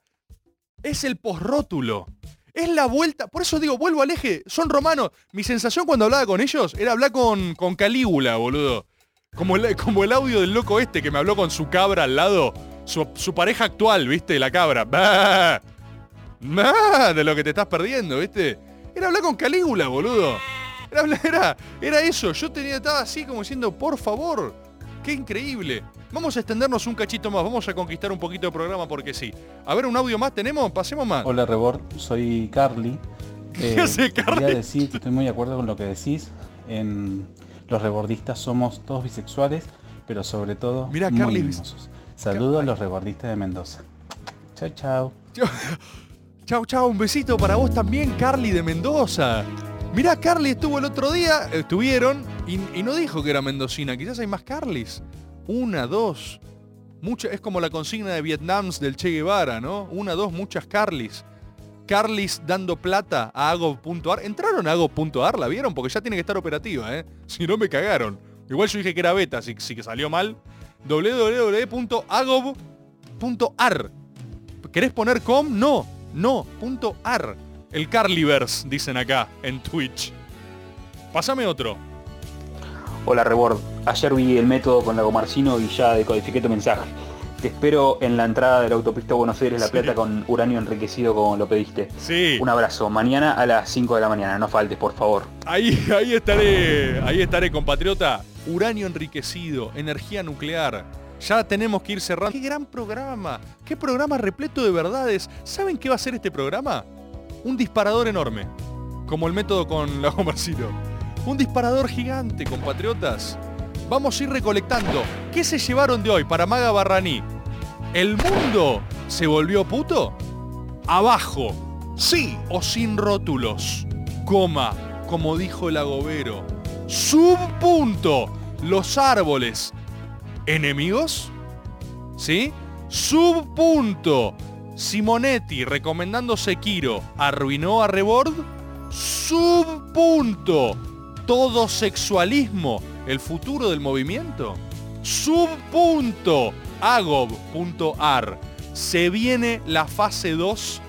es el posrótulo. Es la vuelta, por eso digo, vuelvo al eje, son romanos. Mi sensación cuando hablaba con ellos era hablar con, Calígula, boludo. Como el, como el audio del loco este que me habló con su cabra al lado. Su, pareja actual, ¿viste? La cabra. De lo que te estás perdiendo, ¿viste? Era hablar con Calígula, boludo. Era, era, eso. Yo tenía, estaba así como diciendo, por favor, qué increíble. Vamos a extendernos un cachito más, vamos a conquistar un poquito de programa porque sí. A ver, un audio más tenemos, pasemos más. Hola Rebord, soy Carly. ¿Qué hace, Carly? Quería decir que estoy muy de acuerdo con lo que decís. En los rebordistas somos todos bisexuales, pero sobre todo Mira, muy Carly. hermosos. Saludos a los rebordistas de Mendoza. Chao, chao. Chau, chau, un besito para vos también, Carly de Mendoza. Mirá, Carly estuvo el otro día, estuvieron, y, no dijo que era mendocina, quizás hay más Carlys. Una, dos. Mucha, es como la consigna de Vietnams del Che Guevara, ¿no? Una, dos, muchas Carlys. Carlys dando plata a agov.ar. ¿Entraron a agov.ar? ¿La vieron? Porque ya tiene que estar operativa, ¿eh? Si no me cagaron. Igual yo dije que era beta, si, que salió mal. ¿Querés poner com? No, no, .ar. El Carlyverse, dicen acá, en Twitch. Pásame otro. Hola Rebord, ayer vi el método con Lago Marcino y ya decodifiqué tu mensaje. Te espero en la entrada de la autopista Buenos Aires La Plata con uranio enriquecido como lo pediste. Sí. Un abrazo, mañana a las 5 de la mañana, no faltes, por favor. Ahí, ahí estaré, ahí estaré, compatriota. Uranio enriquecido, energía nuclear. Ya tenemos que ir cerrando. ¡Qué gran programa! ¡Qué programa repleto de verdades! ¿Saben qué va a ser este programa? Un disparador enorme. Como el método con Lago Marcino. Un disparador gigante, compatriotas. Vamos a ir recolectando. ¿Qué se llevaron de hoy para Maga Barraní? ¿El mundo se volvió puto? Abajo. Sí o sin rótulos. Coma, como dijo el agobero. Subpunto. Los árboles. ¿Enemigos? ¿Sí? Subpunto. Simonetti recomendando Sekiro. ¿Arruinó a Rebord? Subpunto. Todo sexualismo. ¿El futuro del movimiento? Subpunto. Agob.ar. Se viene la fase 2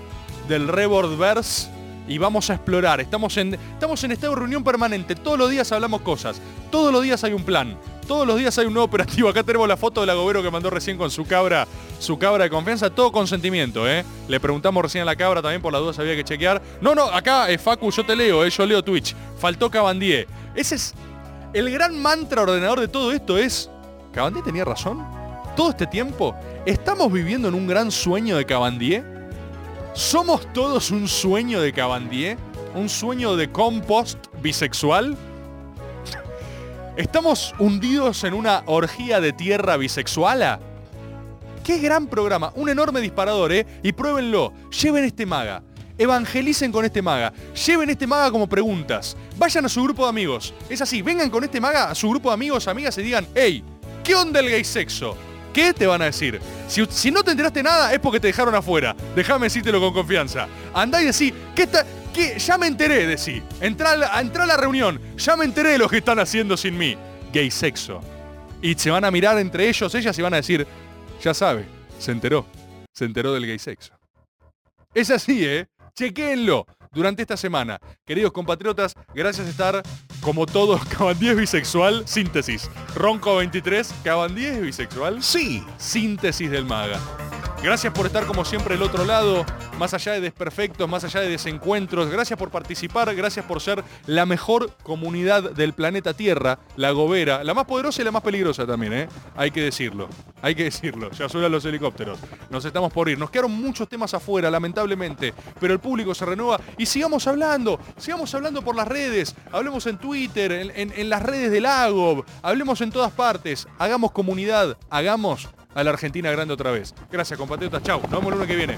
del Rebordverse y vamos a explorar. Estamos en, estamos en estado de reunión permanente. Todos los días hablamos cosas. Todos los días hay un plan. Todos los días hay un nuevo operativo. Acá tenemos la foto del agobero que mandó recién con su cabra, su cabra de confianza. Todo con sentimiento, ¿eh? Le preguntamos recién a la cabra también por las dudas había que chequear. No, no, acá, eh, Facu, yo te leo, eh, yo leo Twitch. Faltó Cabandier. Ese es el gran mantra ordenador de todo esto es... ¿Cabandier tenía razón? Todo este tiempo, ¿estamos viviendo en un gran sueño de Cabandier? ¿Somos todos un sueño de Cabandier? ¿Un sueño de compost bisexual? ¿Estamos hundidos en una orgía de tierra bisexuala? ¡Qué gran programa! Un enorme disparador, ¿eh? Y pruébenlo. Lleven este maga. Evangelicen con este maga. Lleven este maga como preguntas. Vayan a su grupo de amigos. Es así, vengan con este maga a su grupo de amigos, amigas y digan, hey, ¿qué onda el gay sexo? ¿Qué te van a decir? Si, si no te enteraste nada es porque te dejaron afuera. Déjame decírtelo con confianza. Andá y decí, ¿qué está...? Ya me enteré, decí. Entrá a, la, entrá a la reunión. Ya me enteré de lo que están haciendo sin mí. Gay sexo. Y se van a mirar entre ellos, ellas, y van a decir, ya sabe, se enteró. Se enteró del gay sexo. Es así, ¿eh? Chequéenlo. durante esta semana. Queridos compatriotas, gracias a estar como todos, Cabandí es bisexual, síntesis. Ronco 23, Cabandí es bisexual. Sí. Síntesis del maga. Gracias por estar como siempre del otro lado, más allá de desperfectos, más allá de desencuentros. Gracias por participar, gracias por ser la mejor comunidad del planeta Tierra, la gobera, la más poderosa y la más peligrosa también, ¿eh? Hay que decirlo, hay que decirlo. Ya suenan los helicópteros. Nos estamos por ir. Nos quedaron muchos temas afuera, lamentablemente, pero el público se renueva y sigamos hablando, sigamos hablando por las redes, hablemos en Twitter, en, las redes del AGOB, hablemos en todas partes, hagamos comunidad, hagamos a la Argentina grande otra vez. Gracias, compatriotas. Chau. Nos vemos el lunes que viene.